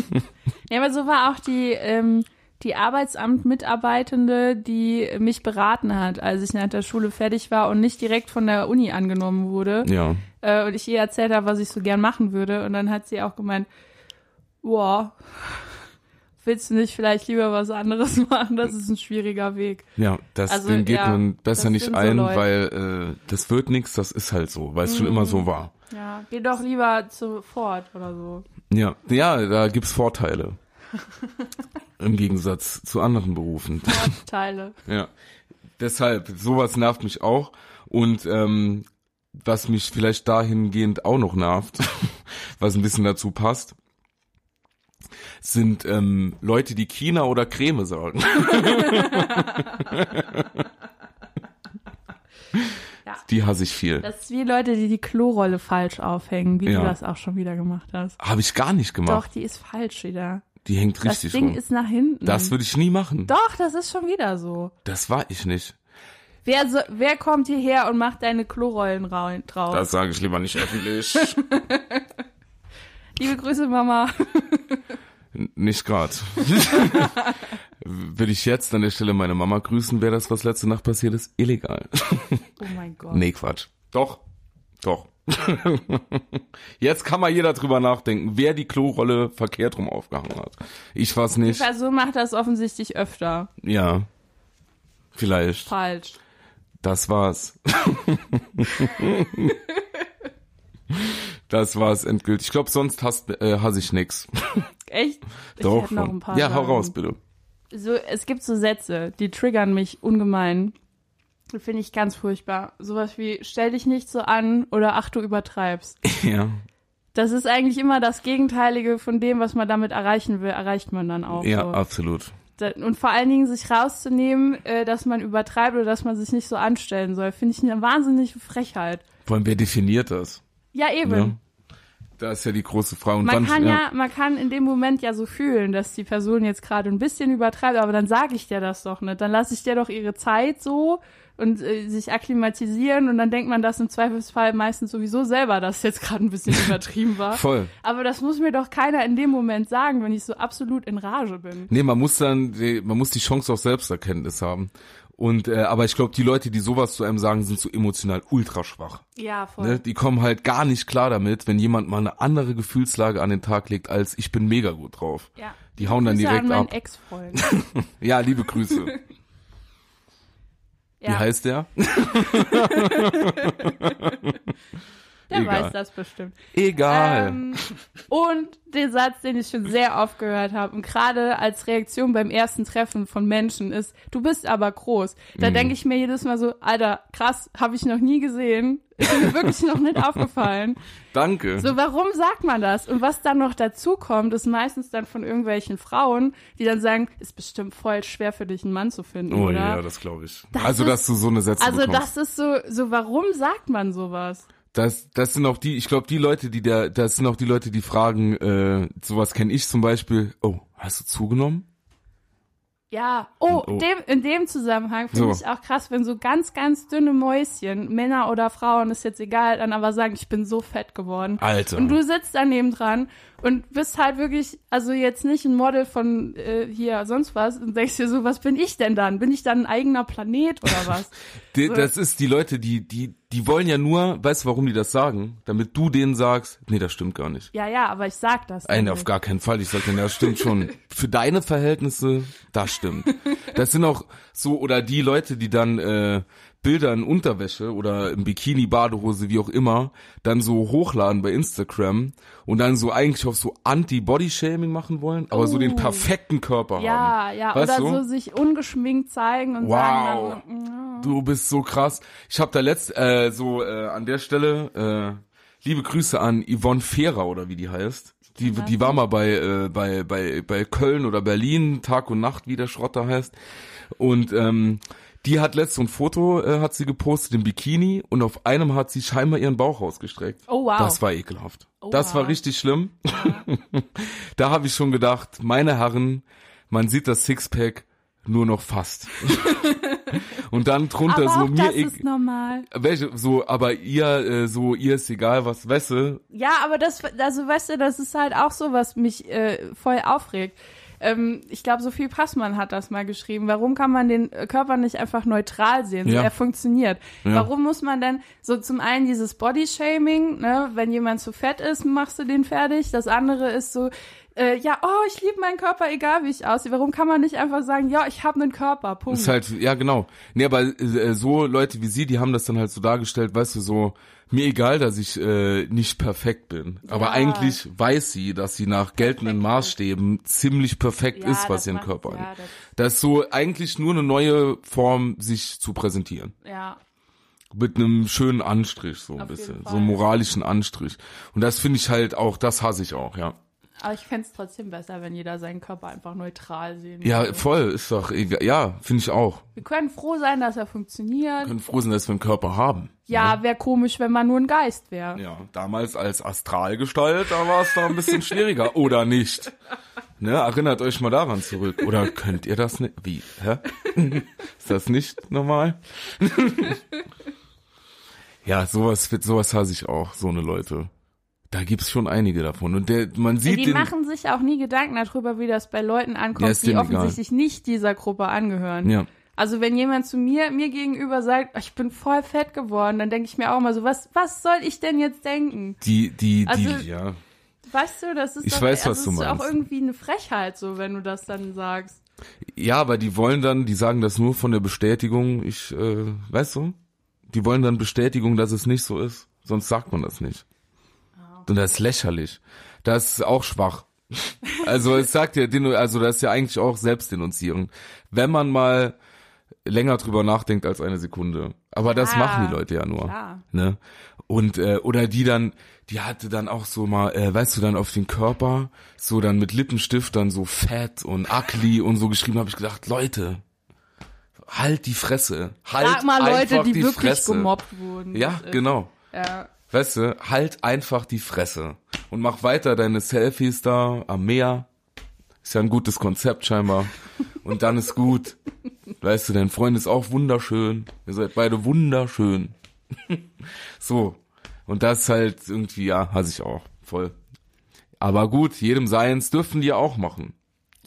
Speaker 2: ja, aber so war auch die, ähm, die Arbeitsamt-Mitarbeitende, die mich beraten hat, als ich nach der Schule fertig war und nicht direkt von der Uni angenommen wurde.
Speaker 3: Ja.
Speaker 2: Äh, und ich ihr erzählt habe, was ich so gern machen würde. Und dann hat sie auch gemeint, boah, willst du nicht vielleicht lieber was anderes machen? Das ist ein schwieriger Weg.
Speaker 3: Ja, das
Speaker 2: Also,
Speaker 3: den geht
Speaker 2: ja,
Speaker 3: man besser nicht
Speaker 2: so
Speaker 3: ein,
Speaker 2: Leute.
Speaker 3: weil äh, das wird nix, das ist halt so, weil es schon immer so war.
Speaker 2: Ja, geh doch lieber zu Ford oder so.
Speaker 3: Ja, ja, da gibt's Vorteile. Im Gegensatz zu anderen Berufen.
Speaker 2: Teile.
Speaker 3: Ja. Deshalb, sowas nervt mich auch. Und ähm, was mich vielleicht dahingehend auch noch nervt, was ein bisschen dazu passt, sind ähm, Leute, die China oder Creme sagen.
Speaker 2: Ja.
Speaker 3: Die hasse ich viel.
Speaker 2: Das ist wie Leute, die die Klorolle falsch aufhängen, wie
Speaker 3: Ja.
Speaker 2: du das auch schon wieder gemacht hast.
Speaker 3: Habe ich gar nicht
Speaker 2: Doch,
Speaker 3: gemacht.
Speaker 2: die ist falsch wieder.
Speaker 3: Die hängt
Speaker 2: Das
Speaker 3: richtig
Speaker 2: Ding
Speaker 3: rum.
Speaker 2: ist nach hinten.
Speaker 3: Das würde ich nie machen.
Speaker 2: Doch, das ist schon wieder so.
Speaker 3: Das war ich nicht.
Speaker 2: Wer, so, wer kommt hierher und macht deine Klorollen rau- drauf?
Speaker 3: Das sage ich lieber nicht öffentlich.
Speaker 2: Liebe Grüße, Mama.
Speaker 3: Nicht grad. Würde ich jetzt an der Stelle meine Mama grüßen, wäre das, was letzte Nacht passiert ist, illegal.
Speaker 2: Oh mein Gott.
Speaker 3: Nee, Quatsch. Doch. Doch. Jetzt kann mal jeder drüber nachdenken, wer die Klorolle verkehrt rum aufgehangen hat. Ich
Speaker 2: Die
Speaker 3: nicht.
Speaker 2: Person macht das offensichtlich öfter.
Speaker 3: Ja. Vielleicht.
Speaker 2: Falsch.
Speaker 3: Das war's. das war's endgültig. Ich glaube, sonst hasst, äh, hasse ich nix.
Speaker 2: Echt? Ich
Speaker 3: Doch
Speaker 2: noch ein paar
Speaker 3: Ja, hau raus, bitte.
Speaker 2: So, es gibt so Sätze, die triggern mich ungemein. Finde ich ganz furchtbar. Sowas wie, stell dich nicht so an oder ach, du übertreibst.
Speaker 3: Ja.
Speaker 2: Das ist eigentlich immer das Gegenteilige von dem, was man damit erreichen will, erreicht man dann auch.
Speaker 3: Ja,
Speaker 2: so.
Speaker 3: absolut.
Speaker 2: Und vor allen Dingen sich rauszunehmen, äh, dass man übertreibt oder dass man sich nicht so anstellen soll, finde ich eine wahnsinnige Frechheit.
Speaker 3: Vor allem, wer definiert das?
Speaker 2: Ja, eben.
Speaker 3: Ja. Da ist ja die große Frage. Und
Speaker 2: Man
Speaker 3: wann,
Speaker 2: kann ja, man kann in dem Moment ja so fühlen, dass die Person jetzt gerade ein bisschen übertreibt, aber dann sage ich dir das doch nicht. Dann lasse ich dir doch ihre Zeit so und äh, sich akklimatisieren und dann denkt man das im Zweifelsfall meistens sowieso selber, dass jetzt gerade ein bisschen übertrieben war.
Speaker 3: Voll.
Speaker 2: Aber das muss mir doch keiner in dem Moment sagen, wenn ich so absolut in Rage bin.
Speaker 3: Nee, man muss dann, die- man muss die Chance auf Selbsterkenntnis haben. Und äh, aber ich glaube, die Leute, die sowas zu einem sagen, sind so emotional ultra schwach.
Speaker 2: Ja, voll.
Speaker 3: Ne? Die kommen halt gar nicht klar damit, wenn jemand mal eine andere Gefühlslage an den Tag legt, als ich bin mega gut drauf.
Speaker 2: Ja.
Speaker 3: Die hauen dann
Speaker 2: Grüße
Speaker 3: direkt
Speaker 2: an meinen
Speaker 3: ab.
Speaker 2: Ex-Freund.
Speaker 3: Ja, liebe Grüße. Wie
Speaker 2: Ja,
Speaker 3: heißt der?
Speaker 2: der
Speaker 3: egal.
Speaker 2: weiß das bestimmt.
Speaker 3: Egal.
Speaker 2: Ähm, und den Satz, den ich schon sehr oft gehört habe und gerade als Reaktion beim ersten Treffen von Menschen ist, du bist aber groß. Da
Speaker 3: Mhm.
Speaker 2: denke ich mir jedes Mal so, Alter, krass, habe ich noch nie gesehen. Ist mir wirklich noch nicht aufgefallen.
Speaker 3: Danke.
Speaker 2: So, warum sagt man das? Und was dann noch dazu kommt, ist meistens dann von irgendwelchen Frauen, die dann sagen, ist bestimmt voll schwer für dich, einen Mann zu finden,
Speaker 3: oh
Speaker 2: oder?
Speaker 3: ja, das glaube ich.
Speaker 2: Das
Speaker 3: also,
Speaker 2: ist-
Speaker 3: dass du so eine Sätze
Speaker 2: also
Speaker 3: bekommst.
Speaker 2: das ist so, so, warum sagt man sowas?
Speaker 3: Das, das sind auch die, ich glaube, die Leute, die da, das sind auch die Leute, die fragen, äh, sowas kenne ich zum Beispiel, oh, hast du zugenommen?
Speaker 2: Ja, oh,
Speaker 3: Oh.
Speaker 2: Dem, in dem Zusammenhang finde
Speaker 3: So.
Speaker 2: ich auch krass, wenn so ganz, ganz dünne Mäuschen, Männer oder Frauen, ist jetzt egal, dann aber sagen, ich bin so fett geworden.
Speaker 3: Alter.
Speaker 2: Und du sitzt daneben dran und bist halt wirklich, also jetzt nicht ein Model von äh, hier sonst was und denkst dir so, was bin ich denn dann? Bin ich dann ein eigener Planet oder was?
Speaker 3: Die,
Speaker 2: So.
Speaker 3: Das ist die Leute, die, die, die wollen ja nur, weißt du, warum die das sagen? Damit du denen sagst, nee, das stimmt gar nicht.
Speaker 2: ja, ja, aber ich sag das.
Speaker 3: Nein, auf gar keinen Fall. Ich sag denen, das stimmt schon. Für deine Verhältnisse, das stimmt. Das sind auch so, oder die Leute, die dann äh, Bilder in Unterwäsche oder im Bikini, Badehose, wie auch immer, dann so hochladen bei Instagram und dann so eigentlich auf so Anti-Body-Shaming machen wollen, aber so den
Speaker 2: Oh.
Speaker 3: perfekten Körper haben.
Speaker 2: Ja, ja, oder
Speaker 3: du?
Speaker 2: so sich ungeschminkt zeigen und
Speaker 3: Wow.
Speaker 2: sagen dann, ja.
Speaker 3: Du bist so krass. Ich habe da letzt äh, so äh, an der Stelle äh, liebe Grüße an Yvonne Fehrer oder wie die heißt. Die, die war mal bei, äh, bei, bei, bei Köln oder Berlin, Tag und Nacht, wie der Schrotter heißt. Und ähm, die hat letzt so ein Foto, äh, hat sie gepostet im Bikini und auf einem hat sie scheinbar ihren Bauch ausgestreckt.
Speaker 2: Oh, wow.
Speaker 3: Das war ekelhaft. Das
Speaker 2: Oha.
Speaker 3: war richtig schlimm. da habe ich schon gedacht, meine Herren, man sieht das Sixpack nur noch fast. und dann drunter
Speaker 2: aber
Speaker 3: so mir
Speaker 2: das
Speaker 3: egal.
Speaker 2: ist normal.
Speaker 3: Welche, so, aber ihr, äh, so, ihr ist egal, was, weißt du?
Speaker 2: Ja, aber das, also weißt du, das ist halt auch so, was mich äh, voll aufregt. Ähm, ich glaube, Sophie Passmann hat das mal geschrieben. Warum kann man den Körper nicht einfach neutral sehen? So,
Speaker 3: Ja.
Speaker 2: er funktioniert.
Speaker 3: Ja.
Speaker 2: Warum muss man denn so zum einen dieses Bodyshaming, ne, wenn jemand zu fett ist, machst du den fertig. Das andere ist so, äh, ja, oh, ich liebe meinen Körper, egal wie ich aussehe. Warum kann man nicht einfach sagen, ja, ich habe einen Körper, Punkt.
Speaker 3: Ist halt, ja, genau. Nee, aber äh, so Leute wie sie, die haben das dann halt so dargestellt, weißt du, so, mir egal, dass ich äh, nicht perfekt bin. Aber
Speaker 2: Ja.
Speaker 3: eigentlich weiß sie, dass sie nach geltenden. Maßstäben ziemlich perfekt
Speaker 2: Ja,
Speaker 3: ist, was ihren Körper
Speaker 2: ja,
Speaker 3: angeht.
Speaker 2: das-
Speaker 3: Das ist so eigentlich nur eine neue Form, sich zu präsentieren.
Speaker 2: ja.
Speaker 3: Mit einem schönen Anstrich, so ein
Speaker 2: Auf
Speaker 3: bisschen. So einen moralischen Anstrich. Und das finde ich halt auch, das hasse ich auch, ja.
Speaker 2: Aber ich fänd's trotzdem besser, wenn jeder seinen Körper einfach neutral sehen
Speaker 3: Ja,
Speaker 2: würde.
Speaker 3: voll, ist doch egal. Ja, finde ich auch.
Speaker 2: Wir können froh sein, dass er funktioniert.
Speaker 3: Wir können froh sein, dass wir einen Körper haben.
Speaker 2: Ja, wäre komisch, wenn man nur ein Geist wäre.
Speaker 3: Ja, damals als Astralgestalt, da war es da ein bisschen schwieriger. Oder nicht? Ne, erinnert euch mal daran zurück. Oder könnt ihr das nicht? Wie? Hä? Ist das nicht normal? ja, sowas, sowas hasse ich auch, so eine Leute. Da gibt's schon einige davon. Und der, man sieht
Speaker 2: die
Speaker 3: den,
Speaker 2: machen sich auch nie Gedanken darüber, wie das bei Leuten ankommt, die
Speaker 3: denen egal.
Speaker 2: offensichtlich nicht dieser Gruppe angehören.
Speaker 3: ja,
Speaker 2: Also wenn jemand zu mir, mir gegenüber sagt, ich bin voll fett geworden, dann denke ich mir auch mal so, was, was soll ich denn jetzt denken?
Speaker 3: die, die,
Speaker 2: Also-
Speaker 3: die, ja.
Speaker 2: Weißt du, das ist
Speaker 3: Ich
Speaker 2: doch,
Speaker 3: weiß, was
Speaker 2: also
Speaker 3: du
Speaker 2: ist auch
Speaker 3: meinst.
Speaker 2: irgendwie eine Frechheit, so wenn du das dann sagst.
Speaker 3: Ja, aber die wollen dann, die sagen das nur von der Bestätigung, ich, äh, weißt du? Die wollen dann Bestätigung, dass es nicht so ist. Sonst sagt man das nicht. Und das ist lächerlich. Das ist auch schwach. Also es sagt ja, also das ist ja eigentlich auch Selbstdenunzieren. Wenn man mal länger drüber nachdenkt als eine Sekunde. Aber das
Speaker 2: Ja,
Speaker 3: machen die Leute ja nur.
Speaker 2: klar.
Speaker 3: Ne? Und äh, oder die dann, die hatte dann auch so mal, äh, weißt du, dann auf den Körper so dann mit Lippenstift dann so fett und ugly und so geschrieben, habe ich gedacht, Leute, halt die Fresse, halt
Speaker 2: Sag mal Leute, die,
Speaker 3: die
Speaker 2: wirklich
Speaker 3: Fresse.
Speaker 2: gemobbt wurden.
Speaker 3: Ja, genau.
Speaker 2: Ja.
Speaker 3: Weißt du, halt einfach die Fresse und mach weiter deine Selfies da am Meer. Ist ja ein gutes Konzept scheinbar. Und dann ist gut. Weißt du, dein Freund ist auch wunderschön. Ihr seid beide wunderschön. so. Und das halt irgendwie, ja, hasse ich auch. Voll. Aber gut, jedem seins dürfen die auch machen.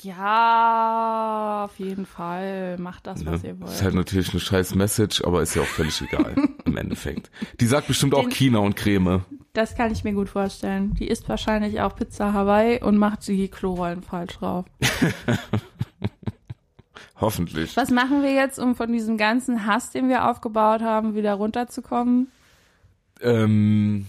Speaker 2: Ja, auf jeden Fall. Macht das,
Speaker 3: Ne?
Speaker 2: was ihr wollt.
Speaker 3: Ist halt natürlich eine scheiß Message, aber ist ja auch völlig egal im Endeffekt. Die sagt bestimmt auch
Speaker 2: Den-
Speaker 3: China und Creme.
Speaker 2: Das kann ich mir gut vorstellen. Die isst wahrscheinlich auch Pizza Hawaii und macht die Klorollen falsch drauf.
Speaker 3: Hoffentlich.
Speaker 2: Was machen wir jetzt, um von diesem ganzen Hass, den wir aufgebaut haben, wieder runterzukommen?
Speaker 3: Ähm,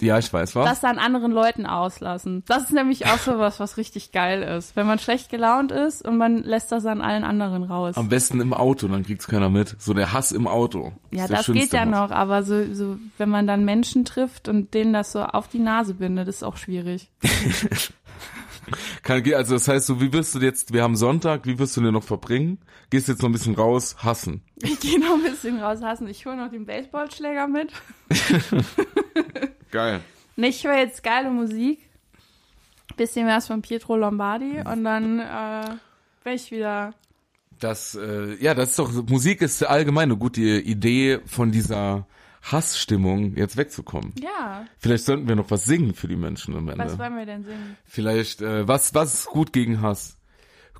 Speaker 3: Ja, ich weiß was.
Speaker 2: das an anderen Leuten auslassen. Das ist nämlich auch so was, was richtig geil ist. Wenn man schlecht gelaunt ist und man lässt das an allen anderen raus.
Speaker 3: Am besten im Auto, dann kriegt's keiner mit. So der Hass im Auto.
Speaker 2: ja, das geht ja noch, aber so, so, wenn man dann Menschen trifft und denen das so auf die Nase bindet, ist auch schwierig.
Speaker 3: Kann, also das heißt, so wie wirst du jetzt, wir haben Sonntag, wie wirst du den noch verbringen? Gehst jetzt noch ein bisschen raus, hassen.
Speaker 2: Ich gehe noch ein bisschen raushassen. Ich hole noch den Baseballschläger mit.
Speaker 3: Geil.
Speaker 2: Nee, ich höre jetzt geile Musik. Bisschen was von Pietro Lombardi und dann äh, bin ich wieder.
Speaker 3: Das, äh, ja, das ist doch, Musik ist allgemein eine gute Idee, von dieser Hassstimmung jetzt wegzukommen.
Speaker 2: Ja,
Speaker 3: Vielleicht sollten wir noch was singen für die Menschen am Ende.
Speaker 2: was wollen wir denn singen?
Speaker 3: Vielleicht, äh, was, was ist gut gegen Hass?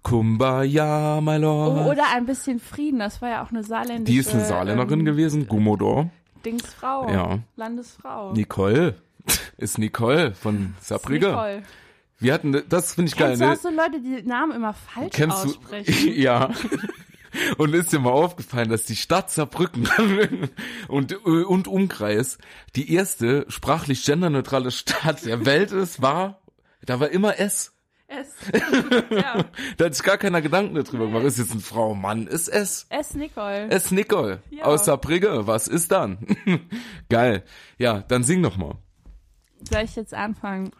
Speaker 3: Kumbaya, my
Speaker 2: Oh,
Speaker 3: lord.
Speaker 2: oder ein bisschen Frieden, das war ja auch eine saarländische
Speaker 3: Die ist eine Saarländerin
Speaker 2: ähm,
Speaker 3: gewesen, Gumodor.
Speaker 2: Dingsfrau.
Speaker 3: Ja.
Speaker 2: Landesfrau.
Speaker 3: Nicole. Ist Nicole von Saarbrücken.
Speaker 2: Nicole.
Speaker 3: Wir hatten, das finde ich geil.
Speaker 2: Kennst du
Speaker 3: Ne?
Speaker 2: auch so Leute, die Namen immer falsch
Speaker 3: Kennst du?
Speaker 2: aussprechen?
Speaker 3: ja. Und ist dir mal aufgefallen, dass die Stadt Saarbrücken und, und Umkreis die erste sprachlich genderneutrale Stadt der Welt ist, war, da war immer S.
Speaker 2: S. ja.
Speaker 3: Da hat sich gar keiner Gedanken darüber gemacht. Ist jetzt eine Frau, Mann, ist S.
Speaker 2: S. Nicole.
Speaker 3: S. Nicole
Speaker 2: Ja.
Speaker 3: aus Saarbrücken. Was ist dann? Geil. Ja, dann sing doch mal.
Speaker 2: Soll ich jetzt anfangen?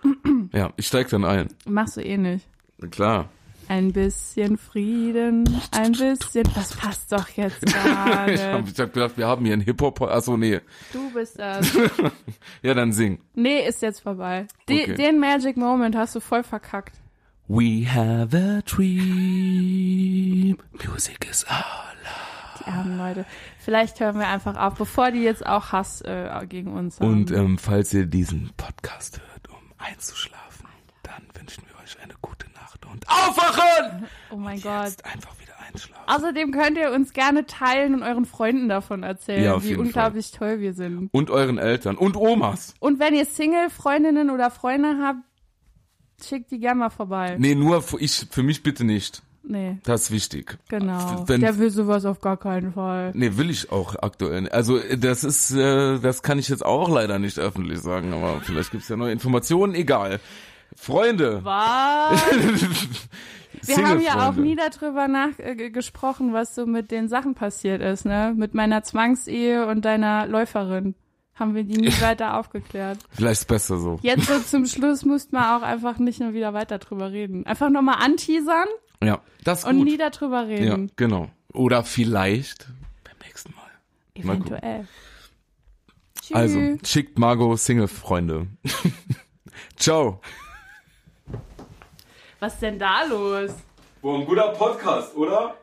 Speaker 3: Ja, ich steig dann ein.
Speaker 2: Machst du eh nicht.
Speaker 3: Na klar.
Speaker 2: Ein bisschen Frieden, ein bisschen. Das passt doch jetzt
Speaker 3: ich
Speaker 2: gerade.
Speaker 3: habe hab gedacht, wir haben hier einen Hip-Hop. Achso, nee.
Speaker 2: Du bist das.
Speaker 3: Ja, dann sing.
Speaker 2: Nee, ist jetzt vorbei. Die,
Speaker 3: Okay.
Speaker 2: Den Magic Moment hast du voll verkackt.
Speaker 3: We have a dream. Music is all.
Speaker 2: Die armen Leute. Vielleicht hören wir einfach auf, bevor die jetzt auch Hass äh, gegen uns haben.
Speaker 3: Und ähm, falls ihr diesen Podcast hört, um einzuschlafen, dann wünschen wir euch eine gute Und aufwachen!
Speaker 2: oh mein Gott.
Speaker 3: Einfach wieder einschlafen.
Speaker 2: Außerdem könnt ihr uns gerne teilen und euren Freunden davon erzählen,
Speaker 3: Ja, auf
Speaker 2: wie
Speaker 3: jeden
Speaker 2: unglaublich toll wir sind.
Speaker 3: Und euren Eltern und Omas.
Speaker 2: Und wenn ihr Single-Freundinnen oder Freunde habt, schickt die gerne mal vorbei.
Speaker 3: Nee, nur für, ich, für mich bitte nicht.
Speaker 2: Nee,
Speaker 3: Das ist wichtig.
Speaker 2: genau.
Speaker 3: Wenn,
Speaker 2: Der will sowas auf gar keinen Fall.
Speaker 3: nee, will ich auch aktuell. nicht. Also das ist, äh, das kann ich jetzt auch leider nicht öffentlich sagen, aber vielleicht gibt's ja neue Informationen. Egal. Freunde.
Speaker 2: Was? Wir haben ja auch nie darüber nach äh, was so mit den Sachen passiert ist, ne? Mit meiner Zwangsehe und deiner Läuferin. Haben wir die nie weiter aufgeklärt.
Speaker 3: Vielleicht ist besser so.
Speaker 2: Jetzt so zum Schluss mussten wir auch einfach nicht nur wieder weiter drüber reden. Einfach nochmal anteasern
Speaker 3: Ja, das
Speaker 2: und
Speaker 3: gut.
Speaker 2: nie darüber
Speaker 3: ja,
Speaker 2: reden.
Speaker 3: genau. Oder vielleicht beim nächsten Mal. mal.
Speaker 2: Eventuell. Tschüss.
Speaker 3: Also, schickt Margot Single-Freunde. Ciao.
Speaker 2: Was ist denn da los?
Speaker 3: Boah, ein guter Podcast, oder?